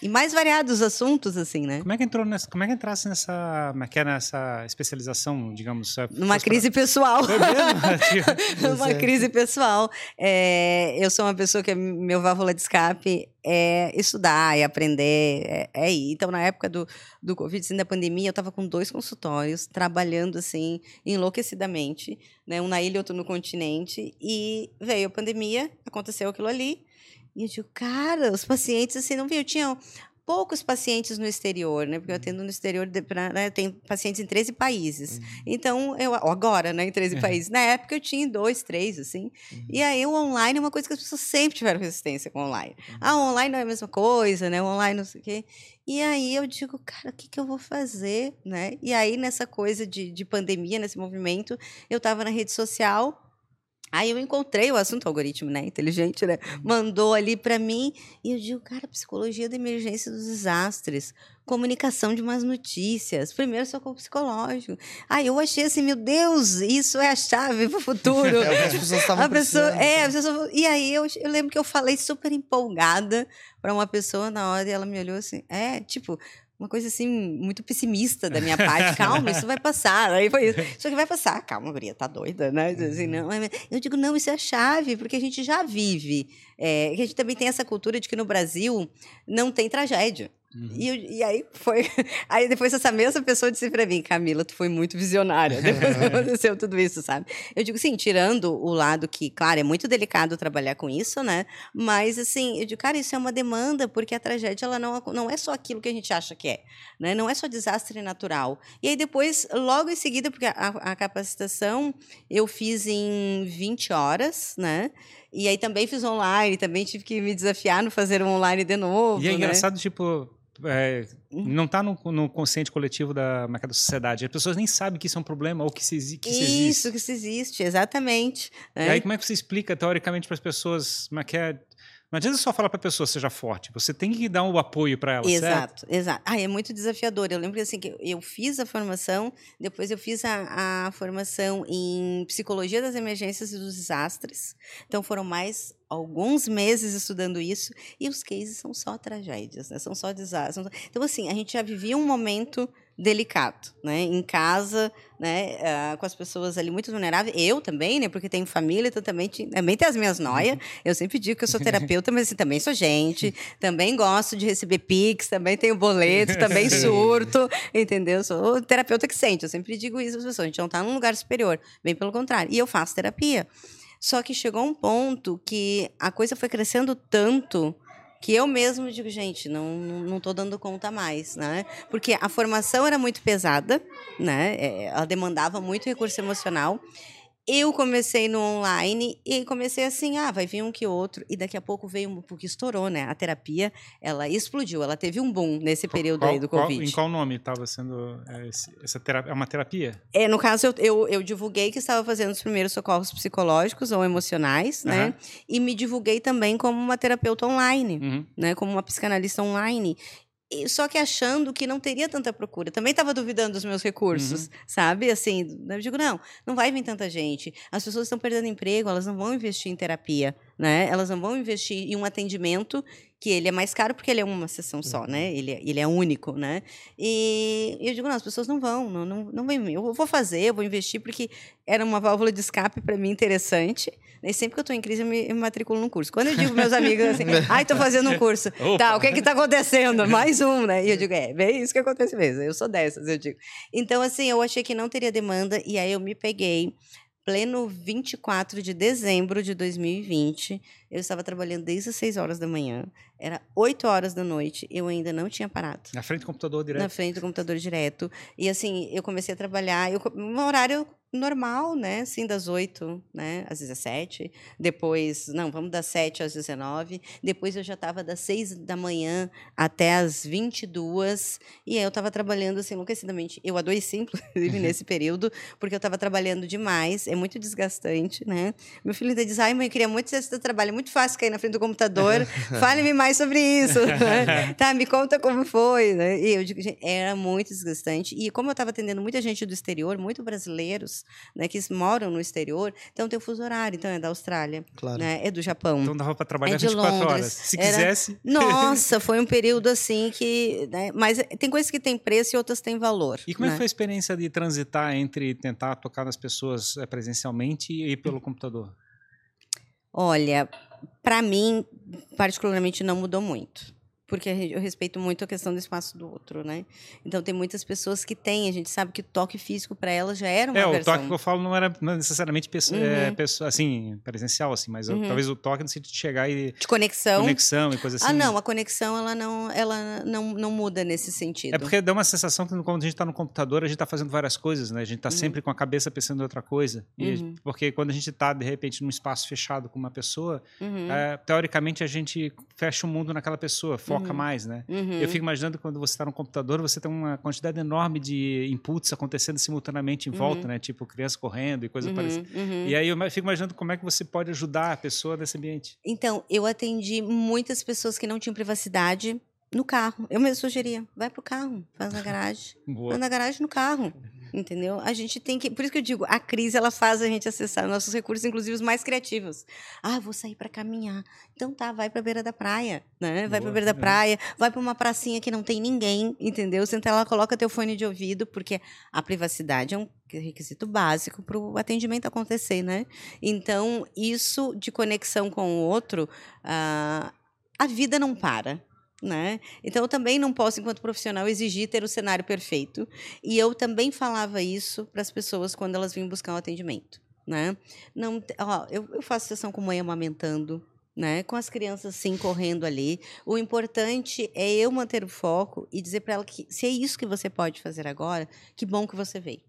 e, mais variados assuntos assim, né? Como é que entrou nessa, como é que entrasse nessa, é que é nessa especialização, digamos, numa crise pra... pessoal. Numa crise pessoal. É, eu sou uma pessoa que meu válvula de escape é estudar, é aprender, é, é ir. Então, na época do, do Covid, assim, da pandemia, eu estava com dois consultórios, trabalhando, assim, enlouquecidamente, né? Um na ilha, outro no continente. E veio a pandemia, aconteceu aquilo ali. E eu digo, cara, os pacientes, assim, não viu? Tinham poucos pacientes no exterior, né? Porque eu uhum. atendo no exterior, de, pra, né? tenho pacientes em 13 países. Uhum. Então, eu agora, né, em 13 uhum. países. Na época eu tinha dois, três, assim. Uhum. E aí o online é uma coisa que as pessoas sempre tiveram resistência com o online. Uhum. Ah, o online não é a mesma coisa, né? O online não sei o quê. E aí eu digo, cara, o que, que eu vou fazer, né? E aí nessa coisa de, de pandemia, nesse movimento, eu estava na rede social Aí eu encontrei o assunto, algoritmo, né? Inteligente, né? Uhum. Mandou ali para mim e eu digo, cara, psicologia da emergência dos desastres, comunicação de más notícias, primeiro socorro psicológico. Aí eu achei assim, meu Deus, isso é a chave para o futuro. É, as pessoas estavam a pessoa, é, a pessoa, e aí eu, eu lembro que eu falei super empolgada para uma pessoa na hora e ela me olhou assim, é, tipo, uma coisa assim, muito pessimista da minha parte. Calma, isso vai passar. Aí foi isso. Isso aqui vai passar. Calma, Maria, tá doida, né? Assim, não. Eu digo, não, isso é a chave, porque a gente já vive. É, a gente também tem essa cultura de que no Brasil não tem tragédia. Uhum. E, e, aí foi. Aí depois essa mesma pessoa disse para mim, Camila, tu foi muito visionária. Depois que aconteceu tudo isso, sabe? Eu digo, sim, tirando o lado que, claro, é muito delicado trabalhar com isso, né? Mas assim, eu digo, cara, isso é uma demanda, porque a tragédia ela não, não é só aquilo que a gente acha que é, né? Não é só desastre natural. E aí depois, logo em seguida, porque a, a capacitação eu fiz em 20 horas, né? E aí também fiz online, também tive que me desafiar no fazer um online de novo. E é né? engraçado, tipo, é, uhum. não está no, no, consciente coletivo da, da sociedade. As pessoas nem sabem que isso é um problema ou que, se, que isso, existe. Isso, que isso existe, exatamente. Né? E aí, como é que você explica, teoricamente, para as pessoas como é que é não adianta só falar para a pessoa seja forte, você tem que dar um apoio para ela, exato, certo? Exato, Ah, é muito desafiador. Eu lembro assim que eu fiz a formação, depois eu fiz a, a formação em psicologia das emergências e dos desastres. Então foram mais alguns meses estudando isso e os cases são só tragédias, né? São só desastres. Então assim, a gente já vivia um momento delicado, né? Em casa, né? Uh, com as pessoas ali muito vulneráveis. Eu também, né? Porque tenho família, então também, também tenho as minhas noias. Eu sempre digo que eu sou terapeuta, mas assim, também sou gente. Também gosto de receber pix, também tenho boleto, também surto, entendeu? Sou terapeuta que sente. Eu sempre digo isso às pessoas. A gente não está num lugar superior, bem pelo contrário. E eu faço terapia. Só que chegou um ponto que a coisa foi crescendo tanto que eu mesmo digo, gente, não, não estou dando conta mais, né? Porque a formação era muito pesada, né? É, ela demandava muito recurso emocional eu comecei no online e comecei assim, ah, vai vir um que outro. E daqui a pouco veio um, porque estourou, né? A terapia, ela explodiu, ela teve um boom nesse período qual, aí do Covid. Qual, em qual nome estava sendo é, essa terapia? É uma terapia? É, no caso, eu, eu, eu, divulguei que estava fazendo os primeiros socorros psicológicos ou emocionais, uhum. né? E me divulguei também como uma terapeuta online, uhum. né? Como uma psicanalista online só que achando que não teria tanta procura. Também estava duvidando dos meus recursos, uhum. sabe? Assim, eu digo, não, não vai vir tanta gente. As pessoas estão perdendo emprego, elas não vão investir em terapia, né? Elas não vão investir em um atendimento que ele é mais caro porque ele é uma sessão só, uhum. né? Ele, é, ele é único, né? E eu digo, não, as pessoas não vão, não, não, não vem. Eu vou fazer, eu vou investir porque era uma válvula de escape para mim interessante. E sempre que eu estou em crise, eu me, eu me matriculo num curso. Quando eu digo meus amigos assim, ai, estou fazendo um curso. Opa. Tá, o que é que está acontecendo? Mais um, né? E eu digo, é, bem isso que acontece mesmo. Eu sou dessas, eu digo. Então, assim, eu achei que não teria demanda, e aí eu me peguei pleno 24 de dezembro de 2020. Eu estava trabalhando desde as 6 horas da manhã. Era 8 horas da noite. Eu ainda não tinha parado. Na frente do computador direto? Na frente do computador direto. E assim, eu comecei a trabalhar. Eu, um horário normal, né? Assim, das 8 né, às 17. Depois, não, vamos das 7 às 19. Depois eu já estava das 6 da manhã até às 22. E aí eu estava trabalhando assim, enlouquecidamente. Eu adoeci, inclusive, nesse período, porque eu estava trabalhando demais. É muito desgastante, né? Meu filho ainda diz: ai, mãe, eu queria muito ser esse trabalho. É muito fácil cair na frente do computador. Fale-me mais sobre isso. Tá, me conta como foi. Né? E eu digo, gente, era muito desgastante. E como eu estava atendendo muita gente do exterior, muito brasileiros, né, que moram no exterior, então tem o fuso horário, então é da Austrália, claro. né, é do Japão. Então dava para trabalhar é 24 Londres. horas, se Era... quisesse. Nossa, foi um período assim que, né, mas tem coisas que têm preço e outras têm valor. E como né? é né? foi a experiência de transitar entre tentar tocar nas pessoas eh, presencialmente e pelo computador? Olha, para mim, particularmente, não mudou muito porque eu respeito muito a questão do espaço do outro, né? Então tem muitas pessoas que têm, a gente sabe que o toque físico para elas já era uma é, versão. o toque que eu falo não era necessariamente pessoa, uhum. é, pessoa, assim presencial assim, mas uhum. talvez o toque no sentido de chegar e de conexão, conexão e coisa ah, assim. Ah, não, a conexão ela não, ela não, não muda nesse sentido. É porque dá uma sensação que quando a gente está no computador a gente está fazendo várias coisas, né? A gente está uhum. sempre com a cabeça pensando em outra coisa. E, uhum. porque quando a gente está de repente num espaço fechado com uma pessoa, uhum. é, teoricamente a gente fecha o mundo naquela pessoa, foca foca Uhum. mais, né? Uhum. Eu fico imaginando quando você está no computador, você tem uma quantidade enorme de inputs acontecendo simultaneamente em volta, Uhum. né? Tipo criança correndo e coisa Uhum, parecida. uhum. E aí eu fico imaginando como é que você pode ajudar a pessoa nesse ambiente. Então, eu atendi muitas pessoas que não tinham privacidade no carro. Eu mesmo sugeria, vai pro carro, faz na garagem. Boa. Faz na garagem no carro. Entendeu? A gente tem que. Por isso que eu digo, a crise ela faz a gente acessar nossos recursos, inclusive os mais criativos. Ah, vou sair para caminhar. Então tá, vai para beira da praia, né? Vai para beira da é. praia, vai para uma pracinha que não tem ninguém, entendeu? Senta lá, coloca teu fone de ouvido, porque a privacidade é um requisito básico para o atendimento acontecer, né? Então, isso de conexão com o outro, ah, a vida não para. Né? Então, eu também não posso, enquanto profissional, exigir ter o cenário perfeito. E eu também falava isso para as pessoas quando elas vinham buscar um atendimento. Né? Não, ó, eu, eu faço sessão com mãe amamentando, né? com as crianças sim correndo ali. O importante é eu manter o foco e dizer para ela que se é isso que você pode fazer agora, que bom que você veio.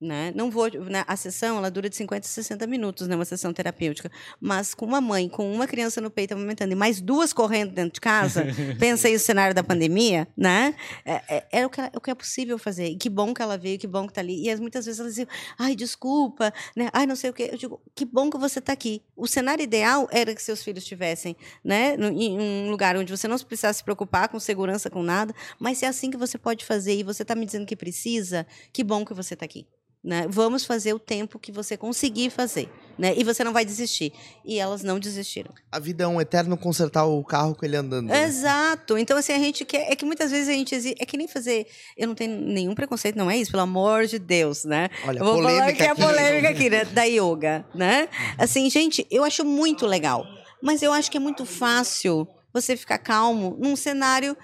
Né? Não vou, né? A sessão ela dura de 50 a 60 minutos, né? uma sessão terapêutica. Mas com uma mãe, com uma criança no peito amamentando e mais duas correndo dentro de casa, pensa aí o cenário da pandemia, né? É, é, é o, que, é o que é possível fazer. E que bom que ela veio, que bom que está ali. E as- muitas vezes elas dizem, ai, desculpa, né? Ai, não sei o quê. Eu digo, que bom que você está aqui. O cenário ideal era que seus filhos estivessem, né? Em um lugar onde você não precisasse se preocupar com segurança, com nada. Mas se é assim que você pode fazer e você está me dizendo que precisa, que bom que você está aqui. Né? Vamos fazer o tempo que você conseguir fazer. Né? E você não vai desistir. E elas não desistiram. A vida é um eterno consertar o carro com ele andando. né? Exato. Então, assim, a gente quer. É que muitas vezes a gente exige. É que nem fazer. Eu não tenho nenhum preconceito, não é isso, pelo amor de Deus, né? Olha, Eu vou falar que é aqui. polêmica aqui, né? Da yoga, né? Assim, gente, eu acho muito legal. Mas eu acho que é muito fácil você ficar calmo num cenário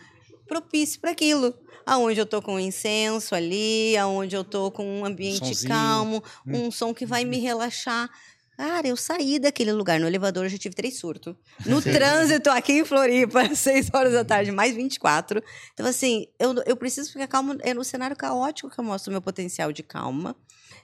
propício para aquilo. Aonde eu tô com incenso ali, aonde eu tô com um ambiente Sonzinho. calmo, um som que vai me relaxar. Cara, eu saí daquele lugar no elevador, eu já tive três surtos. No trânsito aqui em Floripa, seis horas da tarde, mais 24. Então, assim, eu, eu preciso ficar calmo. É no cenário caótico que eu mostro o meu potencial de calma,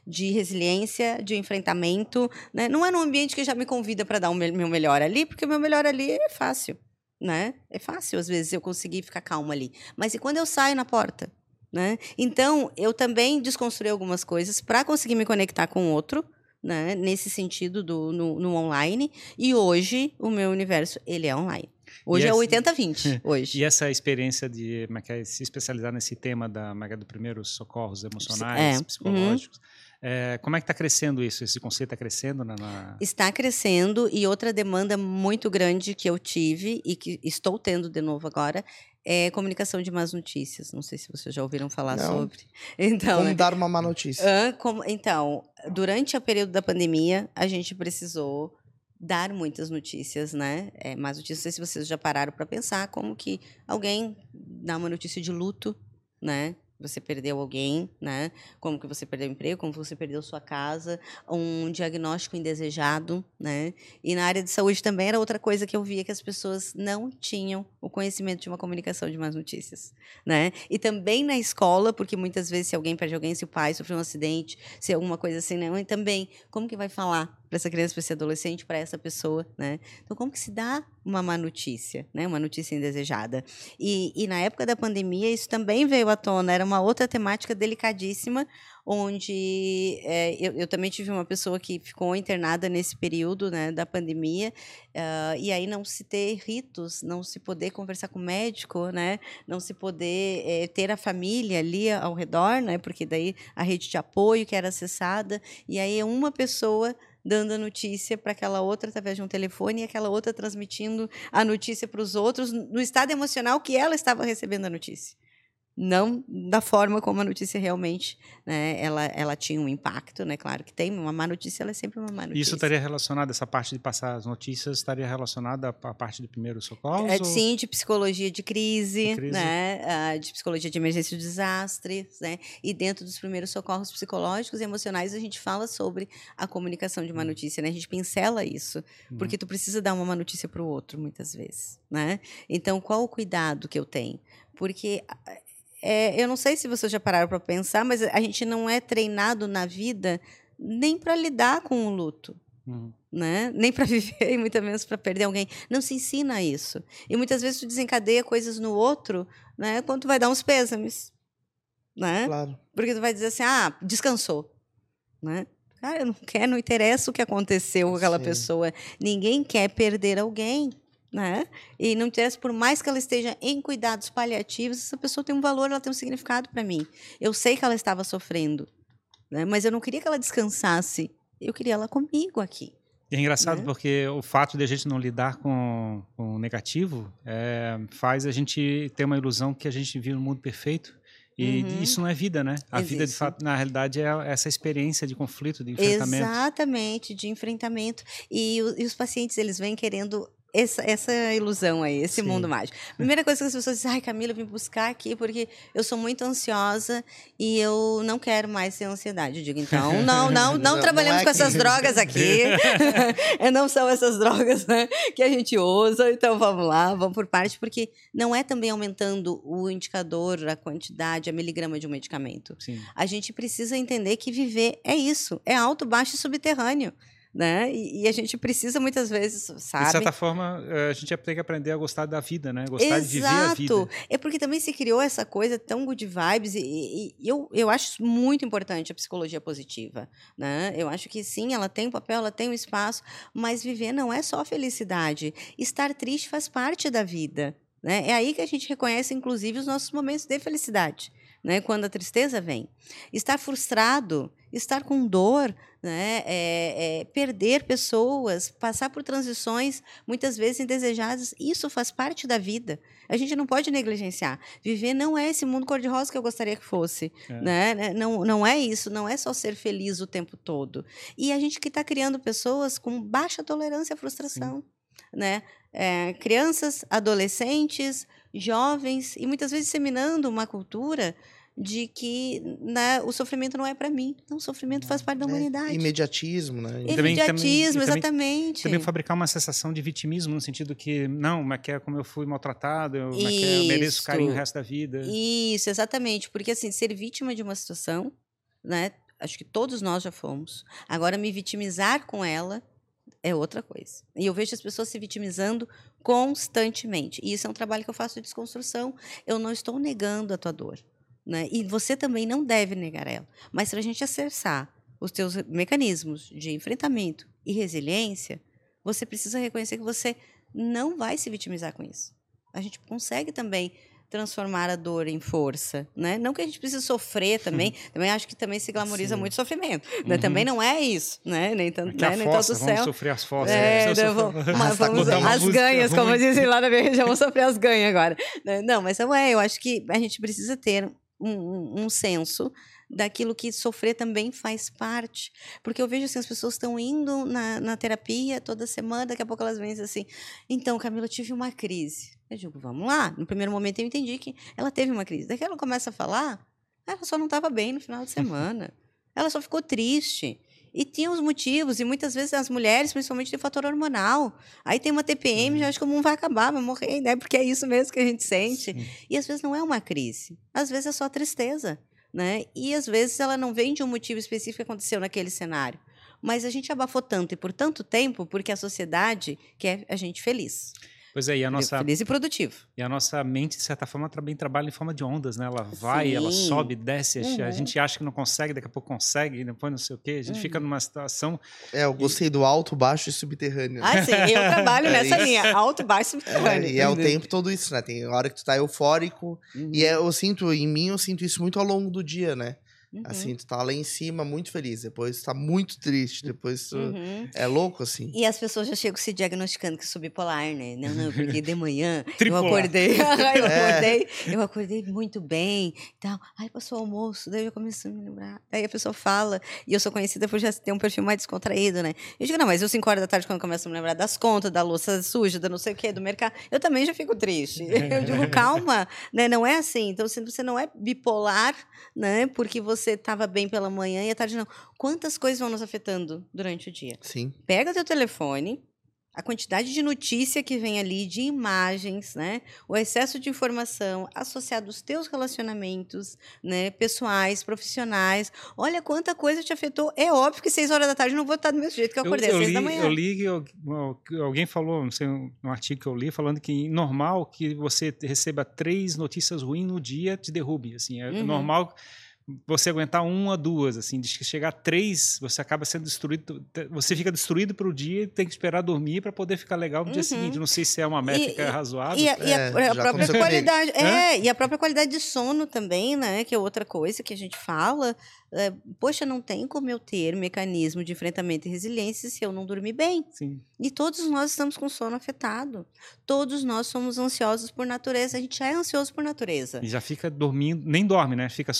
de resiliência, de enfrentamento. Né? Não é num ambiente que já me convida para dar o me- meu melhor ali, porque o meu melhor ali é fácil. Né? É fácil, às vezes, eu conseguir ficar calma ali. Mas e quando eu saio na porta? Né? Então, eu também desconstruí algumas coisas para conseguir me conectar com o outro, né? nesse sentido do, no, no online. E hoje, o meu universo, ele é online. Hoje E é essa- 80-20. Hoje. E essa experiência de é é, se especializar nesse tema da, é do primeiros socorros emocionais, É, psicológicos, é, como é que está crescendo isso? Esse conceito está crescendo na, na- Está crescendo e outra demanda muito grande que eu tive e que estou tendo de novo agora é comunicação de más notícias. Não sei se vocês já ouviram falar Não. sobre. Então, Como né? dar uma má notícia. Hã? Como- então, durante o período da pandemia, a gente precisou dar muitas notícias, né? É, más notícias. Não sei se vocês já pararam para pensar como que alguém dá uma notícia de luto, né? Você perdeu alguém, né? Como que você perdeu o emprego, como você perdeu sua casa, um diagnóstico indesejado, né? E na área de saúde também era outra coisa que eu via que as pessoas não tinham o conhecimento de uma comunicação de más notícias, né? E também na escola, porque muitas vezes se alguém perde alguém, se o pai sofreu um acidente, se alguma coisa assim, né? E também, como que vai falar para essa criança, para esse adolescente, para essa pessoa, né? Então, como que se dá uma má notícia, né? Uma notícia indesejada. E, e na época da pandemia, isso também veio à tona, era uma outra temática delicadíssima, onde é, eu, eu também tive uma pessoa que ficou internada nesse período né, da pandemia, ah, e aí não se ter ritos, não se poder conversar com o médico, né, não se poder eh, ter a família ali ao redor, né, porque daí a rede de apoio que era acessada, e aí é uma pessoa dando a notícia para aquela outra através de um telefone e aquela outra transmitindo a notícia para os outros no estado emocional que ela estava recebendo a notícia não da forma como a notícia realmente, né, ela, ela tinha um impacto, né, claro que tem, uma má notícia, ela é sempre uma má notícia. Isso estaria relacionado, essa parte de passar as notícias, estaria relacionada à parte de primeiros socorros? É, ou- sim, de psicologia de crise, De crise. né? ah, de psicologia de emergência e desastres, né? E dentro dos primeiros socorros psicológicos e emocionais, a gente fala sobre a comunicação de uma Hum. notícia, né? A gente pincela isso, Uhum. porque tu precisa dar uma má notícia para o outro, muitas vezes, né? Então, qual o cuidado que eu tenho? Porque ah, é, eu não sei se vocês já pararam para pensar, mas a gente não é treinado na vida nem para lidar com o luto. Uhum. Né? Nem para viver e muito menos para perder alguém. Não se ensina isso. E muitas vezes tu desencadeia coisas no outro, né? Quando tu vai dar uns pêsames, né? Claro. Porque tu vai dizer assim: "Ah, descansou", né? Cara, eu não quero, não interessa o que aconteceu com aquela Sim. pessoa. Ninguém quer perder alguém né? E não interessa, por mais que ela esteja em cuidados paliativos, essa pessoa tem um valor, ela tem um significado para mim. Eu sei que ela estava sofrendo, né? Mas eu não queria que ela descansasse. Eu queria ela comigo aqui. É engraçado né? porque o fato de a gente não lidar com, com o negativo é, faz a gente ter uma ilusão que a gente vive um mundo perfeito. E uhum. isso não é vida, né? A Existe. vida, de fato, na realidade, é essa experiência de conflito, de enfrentamento. Exatamente, de enfrentamento. E, e os pacientes, eles vêm querendo essa, essa ilusão aí, esse Sim. mundo mágico. Primeira coisa que as pessoas dizem, ai, Camila, vim buscar aqui porque eu sou muito ansiosa e eu não quero mais ter ansiedade. Eu digo, então, não, não, não, não trabalhamos não é com essas drogas aqui. não são essas drogas né, que a gente usa, então vamos lá, vamos por parte, porque não é também aumentando o indicador, a quantidade, a miligrama de um medicamento. Sim. A gente precisa entender que viver é isso, é alto, baixo e subterrâneo né? E, e, a gente precisa muitas vezes, sabe? De certa forma, eh, a gente tem que aprender a gostar da vida, né? Gostar Exato. de viver a vida. É porque também se criou essa coisa tão good vibes e, e, e, eu, eu acho muito importante a psicologia positiva, né? Eu acho que sim, ela tem um papel, ela tem um espaço, mas viver não é só felicidade. Estar triste faz parte da vida, né? É aí que a gente reconhece, inclusive, os nossos momentos de felicidade né, quando a tristeza vem. Estar frustrado, estar com dor, né, é, é, perder pessoas, passar por transições muitas vezes indesejadas, isso faz parte da vida. A gente não pode negligenciar. Viver não é esse mundo cor-de-rosa que eu gostaria que fosse. É. Né? né não, não é isso, não é só ser feliz o tempo todo. E a gente que está criando pessoas com baixa tolerância à frustração. Né? É, crianças, adolescentes, jovens, e muitas vezes disseminando uma cultura de que né, o sofrimento não é para mim. Não, o sofrimento faz parte da é, humanidade. Imediatismo, né? Imediatismo, também, exatamente. Também, também, fabricar uma sensação de vitimismo, no sentido que, não, mas que é como eu fui maltratado, eu, mas é eu mereço carinho o resto da vida. Isso, exatamente. Porque, assim, ser vítima de uma situação, né? Acho que todos nós já fomos. Agora, me vitimizar com ela é outra coisa. E eu vejo as pessoas se vitimizando constantemente. E isso é um trabalho que eu faço de desconstrução. Eu não estou negando a tua dor. Né? E você também não deve negar ela. Mas para a gente acessar os teus mecanismos de enfrentamento e resiliência, você precisa reconhecer que você não vai se vitimizar com isso. A gente consegue também transformar a dor em força, né? Não que a gente precise sofrer também, também acho que também se glamoriza Sim. muito sofrimento, né? uhum. também não é isso, né? Nem tanto, né? Nem fossa, tanto céu. Vamos sofrer as fossas. É, né? vamos, mas vamos as ganhas, como dizem lá na minha região, vamos sofrer as ganhas agora. Né? Não, mas não é, eu acho que a gente precisa ter um, um, senso daquilo que sofrer também faz parte. Porque eu vejo assim, as pessoas estão indo na, na terapia toda semana, daqui a pouco elas vêm assim, então, Camila, eu tive uma crise. Eu digo, vamos lá. No primeiro momento eu entendi que ela teve uma crise. Daqui ela começa a falar, ela só não estava bem no final de semana. ela só ficou triste. E tinha os motivos, e muitas vezes as mulheres, principalmente, têm fator hormonal. Aí tem uma TPM, já acha que o mundo vai acabar, vai morrer, né? Porque é isso mesmo que a gente sente. Sim. E às vezes não é uma crise, às vezes é só tristeza. Né? E às vezes ela não vem de um motivo específico que aconteceu naquele cenário. Mas a gente abafou tanto e por tanto tempo porque a sociedade quer a gente feliz. Pois é, e a nossa. Feliz e produtivo. E a nossa mente, de certa forma, também trabalha em forma de ondas, né? Ela vai, Sim. ela sobe, desce, uhum. a gente acha que não consegue, daqui a pouco consegue, depois não sei o quê. A gente uhum. fica numa situação. É, eu gostei e... do alto, baixo e subterrâneo. Ah, sim, eu trabalho é nessa linha, alto, baixo e subterrâneo. É, e é o tempo todo isso, né? Tem hora que tu tá eufórico. Uhum. E é, eu sinto, em mim, eu sinto isso muito ao longo do dia, né? Uhum. Assim, tu tá lá em cima muito feliz, depois tu tá muito triste, depois tu... Uhum. É louco, assim. E as pessoas já chegam se diagnosticando que sou bipolar, né? Não, não, porque de manhã eu acordei, eu é. acordei, eu acordei muito bem, tal. Aí passou o almoço, daí eu comecei a me lembrar. Aí a pessoa fala, e eu sou conhecida por já ter um perfil mais descontraído, né? Eu digo, não, mas eu 5 horas da tarde, quando eu começo a me lembrar das contas, da louça suja, da não sei o quê, do mercado, eu também já fico triste. Eu digo, calma, né? Não é assim. Então, você não é bipolar, né? Porque você você estava bem pela manhã e à tarde não. Quantas coisas vão nos afetando durante o dia? Sim. Pega teu telefone, a quantidade de notícia que vem ali, de imagens, né? O excesso de informação associado aos teus relacionamentos, né? Pessoais, profissionais. Olha quanta coisa te afetou. É óbvio que seis horas da tarde eu não vou estar do mesmo jeito que eu acordei eu, às seis li, da manhã. Eu li, eu, alguém falou, não sei, um artigo que eu li, falando que normal que você receba três notícias ruins no dia te derrube. Assim, é uhum. normal você aguentar uma, duas, assim, de chegar a três, você acaba sendo destruído, você fica destruído para o dia e tem que esperar dormir para poder ficar legal no uhum. dia seguinte. Não sei se é uma métrica e, razoável. E a, e a, é, a própria qualidade, é, e a própria qualidade de sono também, né, que é outra coisa que a gente fala. É, poxa, não tem como eu ter mecanismo de enfrentamento e resiliência se eu não dormir bem. Sim. E todos nós estamos com sono afetado. Todos nós somos ansiosos por natureza. A gente já é ansioso por natureza. E já fica dormindo, nem dorme, né? Fica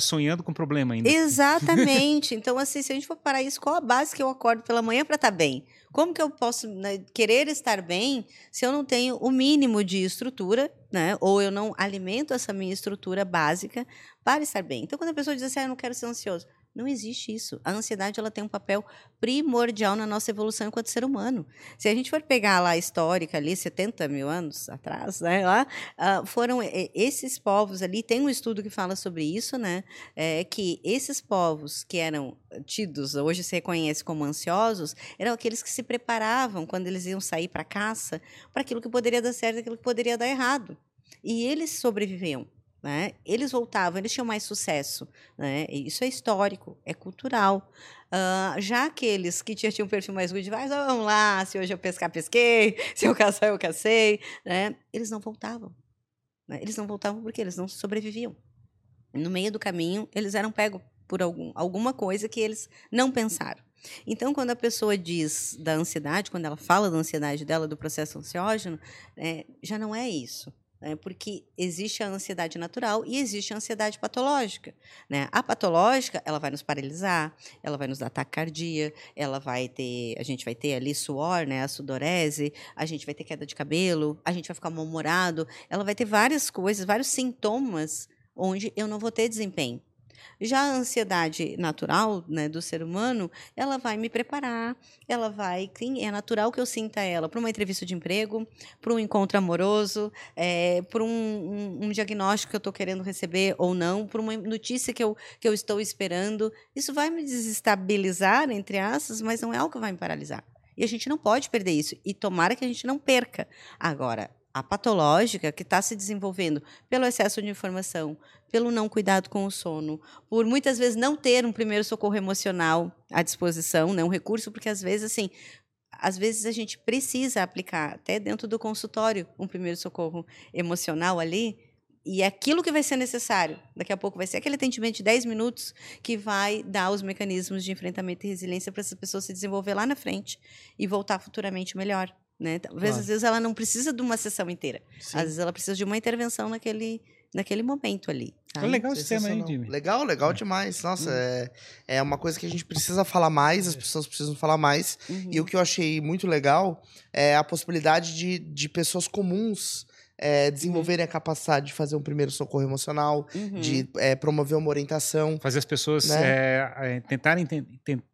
sonhando com problema ainda. Exatamente. então, assim, se a gente for parar isso, qual a base que eu acordo pela manhã para estar tá bem? Como que eu posso né, querer estar bem se eu não tenho o mínimo de estrutura, né? Ou eu não alimento essa minha estrutura básica para estar bem. Então, quando a pessoa diz assim, ah, eu não quero ser ansioso, não existe isso. A ansiedade ela tem um papel primordial na nossa evolução enquanto ser humano. Se a gente for pegar lá a histórica ali, 70 mil anos atrás, né, lá, uh, foram esses povos ali, tem um estudo que fala sobre isso, né, é, que esses povos que eram tidos, hoje se reconhece como ansiosos, eram aqueles que se preparavam quando eles iam sair para caça, para aquilo que poderia dar certo aquilo que poderia dar errado. E eles sobreviviam. Né? Eles voltavam, eles tinham mais sucesso. Né? Isso é histórico, é cultural. Uh, já aqueles que tinham um perfil mais good vibes, oh, vamos lá, se hoje eu pescar, pesquei, se eu caçar, eu cacei, né? eles não voltavam. Né? Eles não voltavam porque eles não sobreviviam. No meio do caminho, eles eram pegos por algum, alguma coisa que eles não pensaram. Então, quando a pessoa diz da ansiedade, quando ela fala da ansiedade dela, do processo ansiógeno, é, já não é isso né? porque existe a ansiedade natural e existe a ansiedade patológica. Né? A patológica, ela vai nos paralisar, ela vai nos dar taquicardia, ela vai ter, a gente vai ter ali suor, né? a sudorese, a gente vai ter queda de cabelo, a gente vai ficar mal-humorado, ela vai ter várias coisas, vários sintomas onde eu não vou ter desempenho. Já a ansiedade natural né, do ser humano, ela vai me preparar, ela vai. É natural que eu sinta ela para uma entrevista de emprego, para um encontro amoroso, é, para um, um, um, diagnóstico que eu estou querendo receber ou não, para uma notícia que eu, que eu estou esperando. Isso vai me desestabilizar, entre aspas, mas não é algo que vai me paralisar. E a gente não pode perder isso. E tomara que a gente não perca. Agora, a patológica que está se desenvolvendo pelo excesso de informação, pelo não cuidado com o sono, por muitas vezes não ter um primeiro socorro emocional à disposição, né, um recurso, porque às vezes assim, às vezes a gente precisa aplicar até dentro do consultório um primeiro socorro emocional ali, e é aquilo que vai ser necessário. Daqui a pouco vai ser aquele atendimento de 10 minutos que vai dar os mecanismos de enfrentamento e resiliência para essa pessoa se desenvolver lá na frente e voltar futuramente melhor. Né? Talvez claro. às vezes ela não precisa de uma sessão inteira. Sim. Às vezes ela precisa de uma intervenção naquele, naquele momento ali. Tá? É legal esse tema aí, Jimmy. Legal, legal é. demais. Nossa, uhum. é, é uma coisa que a gente precisa falar mais, as pessoas precisam falar mais. Uhum. E o que eu achei muito legal é a possibilidade de, de pessoas comuns é, desenvolverem uhum. a capacidade de fazer um primeiro socorro emocional, uhum. de é, promover uma orientação. Fazer as pessoas né? é, tentarem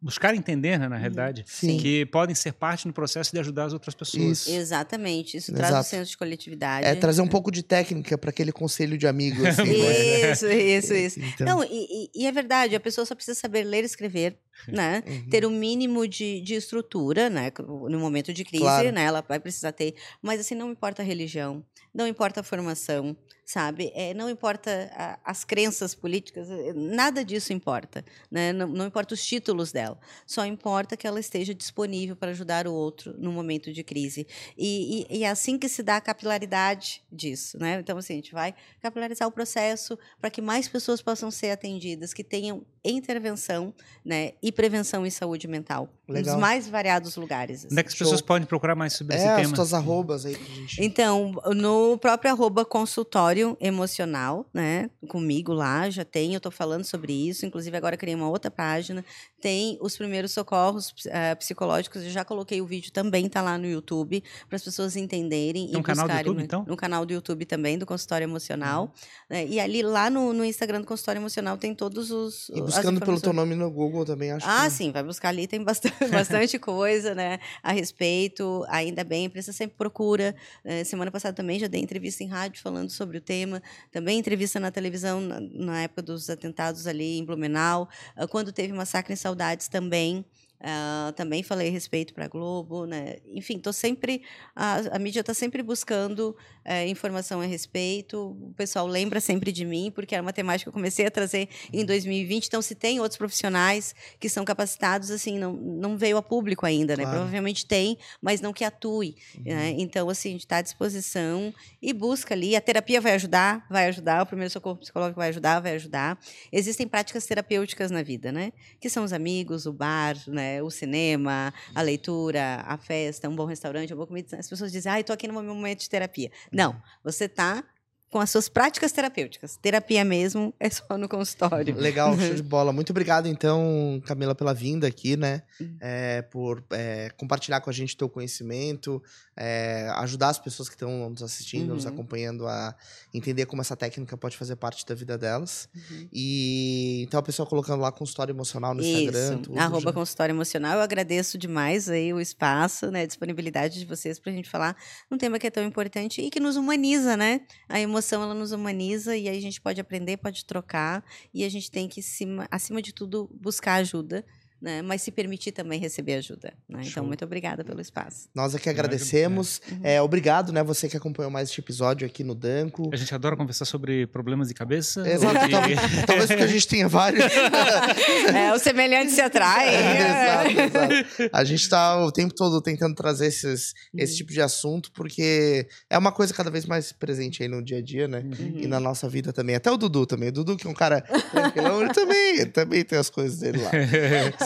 buscar entender, né, na uhum. realidade, Sim. que podem ser parte no processo de ajudar as outras pessoas. Isso. Exatamente. Isso Exato. traz um senso de coletividade. É trazer um pouco de técnica para aquele conselho de amigos. Assim, né? isso, isso, isso. Então... Não, e, e, é verdade, a pessoa só precisa saber ler e escrever. Né? Uhum. Ter o um mínimo de, de estrutura, né? No momento de crise, claro. né? Ela vai precisar ter. Mas assim, não importa a religião, não importa a formação, sabe? É, não importa a, as crenças políticas, eh, nada disso importa. Né? Não, não, importa os títulos dela. Só importa que ela esteja disponível para ajudar o outro no momento de crise. E, e, e, é assim que se dá a capilaridade disso. Né? Então, assim, a gente vai capilarizar o processo para que mais pessoas possam ser atendidas, que tenham intervenção né, e prevenção em saúde mental. Legal. Nos mais variados lugares. Onde é que as pessoas podem procurar mais sobre é, esse tema? as tuas arrobas aí. Gente... Então, no próprio arroba consultório emocional, né? Comigo lá, já tem, eu estou falando sobre isso. Inclusive, agora criei uma outra página. Tem os primeiros socorros uh, psicológicos. Eu já coloquei o vídeo também, está lá no YouTube, para as pessoas entenderem. Tem um canal do YouTube, então? No canal do YouTube também, do Consultório Emocional. Uhum. Né? E ali, lá no, no Instagram do Consultório Emocional, tem todos os. E buscando pelo teu nome no Google também, acho Ah, que... sim, vai buscar ali, tem bastante, bastante coisa né, a respeito. Ainda bem, a imprensa sempre procura. Uh, semana passada também já dei entrevista em rádio falando sobre o tema. Também entrevista na televisão, na, na época dos atentados ali em Blumenau. Uh, quando teve massacre em Saudades também. Uh, também falei respeito para a Globo, né? Enfim, tô sempre a, a mídia está sempre buscando uh, informação a respeito. O pessoal lembra sempre de mim porque era uma temática que eu comecei a trazer em 2020. Então, se tem outros profissionais que são capacitados, assim, não, não veio a público ainda, né? claro. né? Provavelmente tem, mas não que atue. Uhum. Né? Então, assim, está à disposição e busca ali. A terapia vai ajudar, vai ajudar. O primeiro socorro psicológico vai ajudar, vai ajudar. Existem práticas terapêuticas na vida, né? Que são os amigos, o bar, né? É, o cinema, a leitura, a festa, um bom restaurante, uma boa comida. As pessoas dizem, ah, estou aqui no meu momento de terapia. Não, você está com as suas práticas terapêuticas. Terapia mesmo é só no consultório. Legal, show de bola. Muito obrigado, então, Camila, pela vinda aqui, né? Hum. É, por é, compartilhar com a gente o teu conhecimento, é, ajudar as pessoas que estão nos assistindo, uhum. nos acompanhando a entender como essa técnica pode fazer parte da vida delas. Uhum. E então a pessoa colocando lá consultório emocional no Isso. Instagram. Tudo, Arroba já. consultório emocional. Eu agradeço demais aí o espaço, né? A disponibilidade de vocês para a gente falar um tema que é tão importante e que nos humaniza, né? A emoção ela nos humaniza e aí a gente pode aprender, pode trocar e a gente tem que, acima de tudo, buscar ajuda né? mas se permitir também receber ajuda. Né? Então, muito obrigada pelo espaço. Nós aqui agradecemos. Uhum. É, obrigado, né? Você que acompanhou mais este episódio aqui no Danco. A gente adora conversar sobre problemas de cabeça. Exato, de... talvez, talvez porque a gente tenha vários. é, o semelhante se atrai. É, exato, exato. A gente está o tempo todo tentando trazer esses, uhum. esse tipo de assunto, porque é uma coisa cada vez mais presente aí no dia a dia, né? Uhum. E na nossa vida também. Até o Dudu também. O Dudu, que é um cara tranquilão, ele também, também tem as coisas dele lá.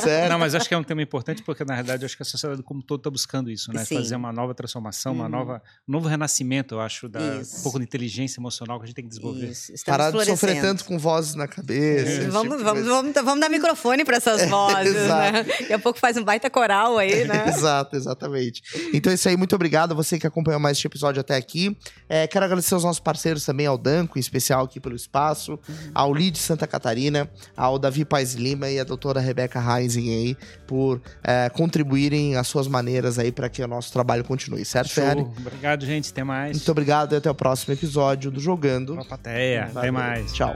Certo? Não, mas acho que é um tema importante porque, na verdade, acho que a sociedade como todo está buscando isso, né? Sim. Fazer uma nova transformação, uma uhum. nova, um novo renascimento, eu acho, da, um pouco de inteligência emocional que a gente tem que desenvolver. Parar de sofrer tanto com vozes na cabeça. Vamos, tipo vamos, vamos, vamos, dar microfone para essas vozes, é, né? Daqui a pouco faz um baita coral aí, né? exato, exatamente. Então é isso aí, muito obrigado a você que acompanhou mais este episódio até aqui. É, quero agradecer aos nossos parceiros também, ao Danco, em especial aqui pelo espaço, uhum. ao Lid Santa Catarina, ao Davi Paz Lima e a doutora Rebeca Reising aí por é, contribuírem as suas maneiras aí para que o nosso trabalho continue, certo, Show. Obrigado, gente. Até mais. Muito obrigado e até o próximo episódio do Jogando. Uma plateia. Até mais. Tchau.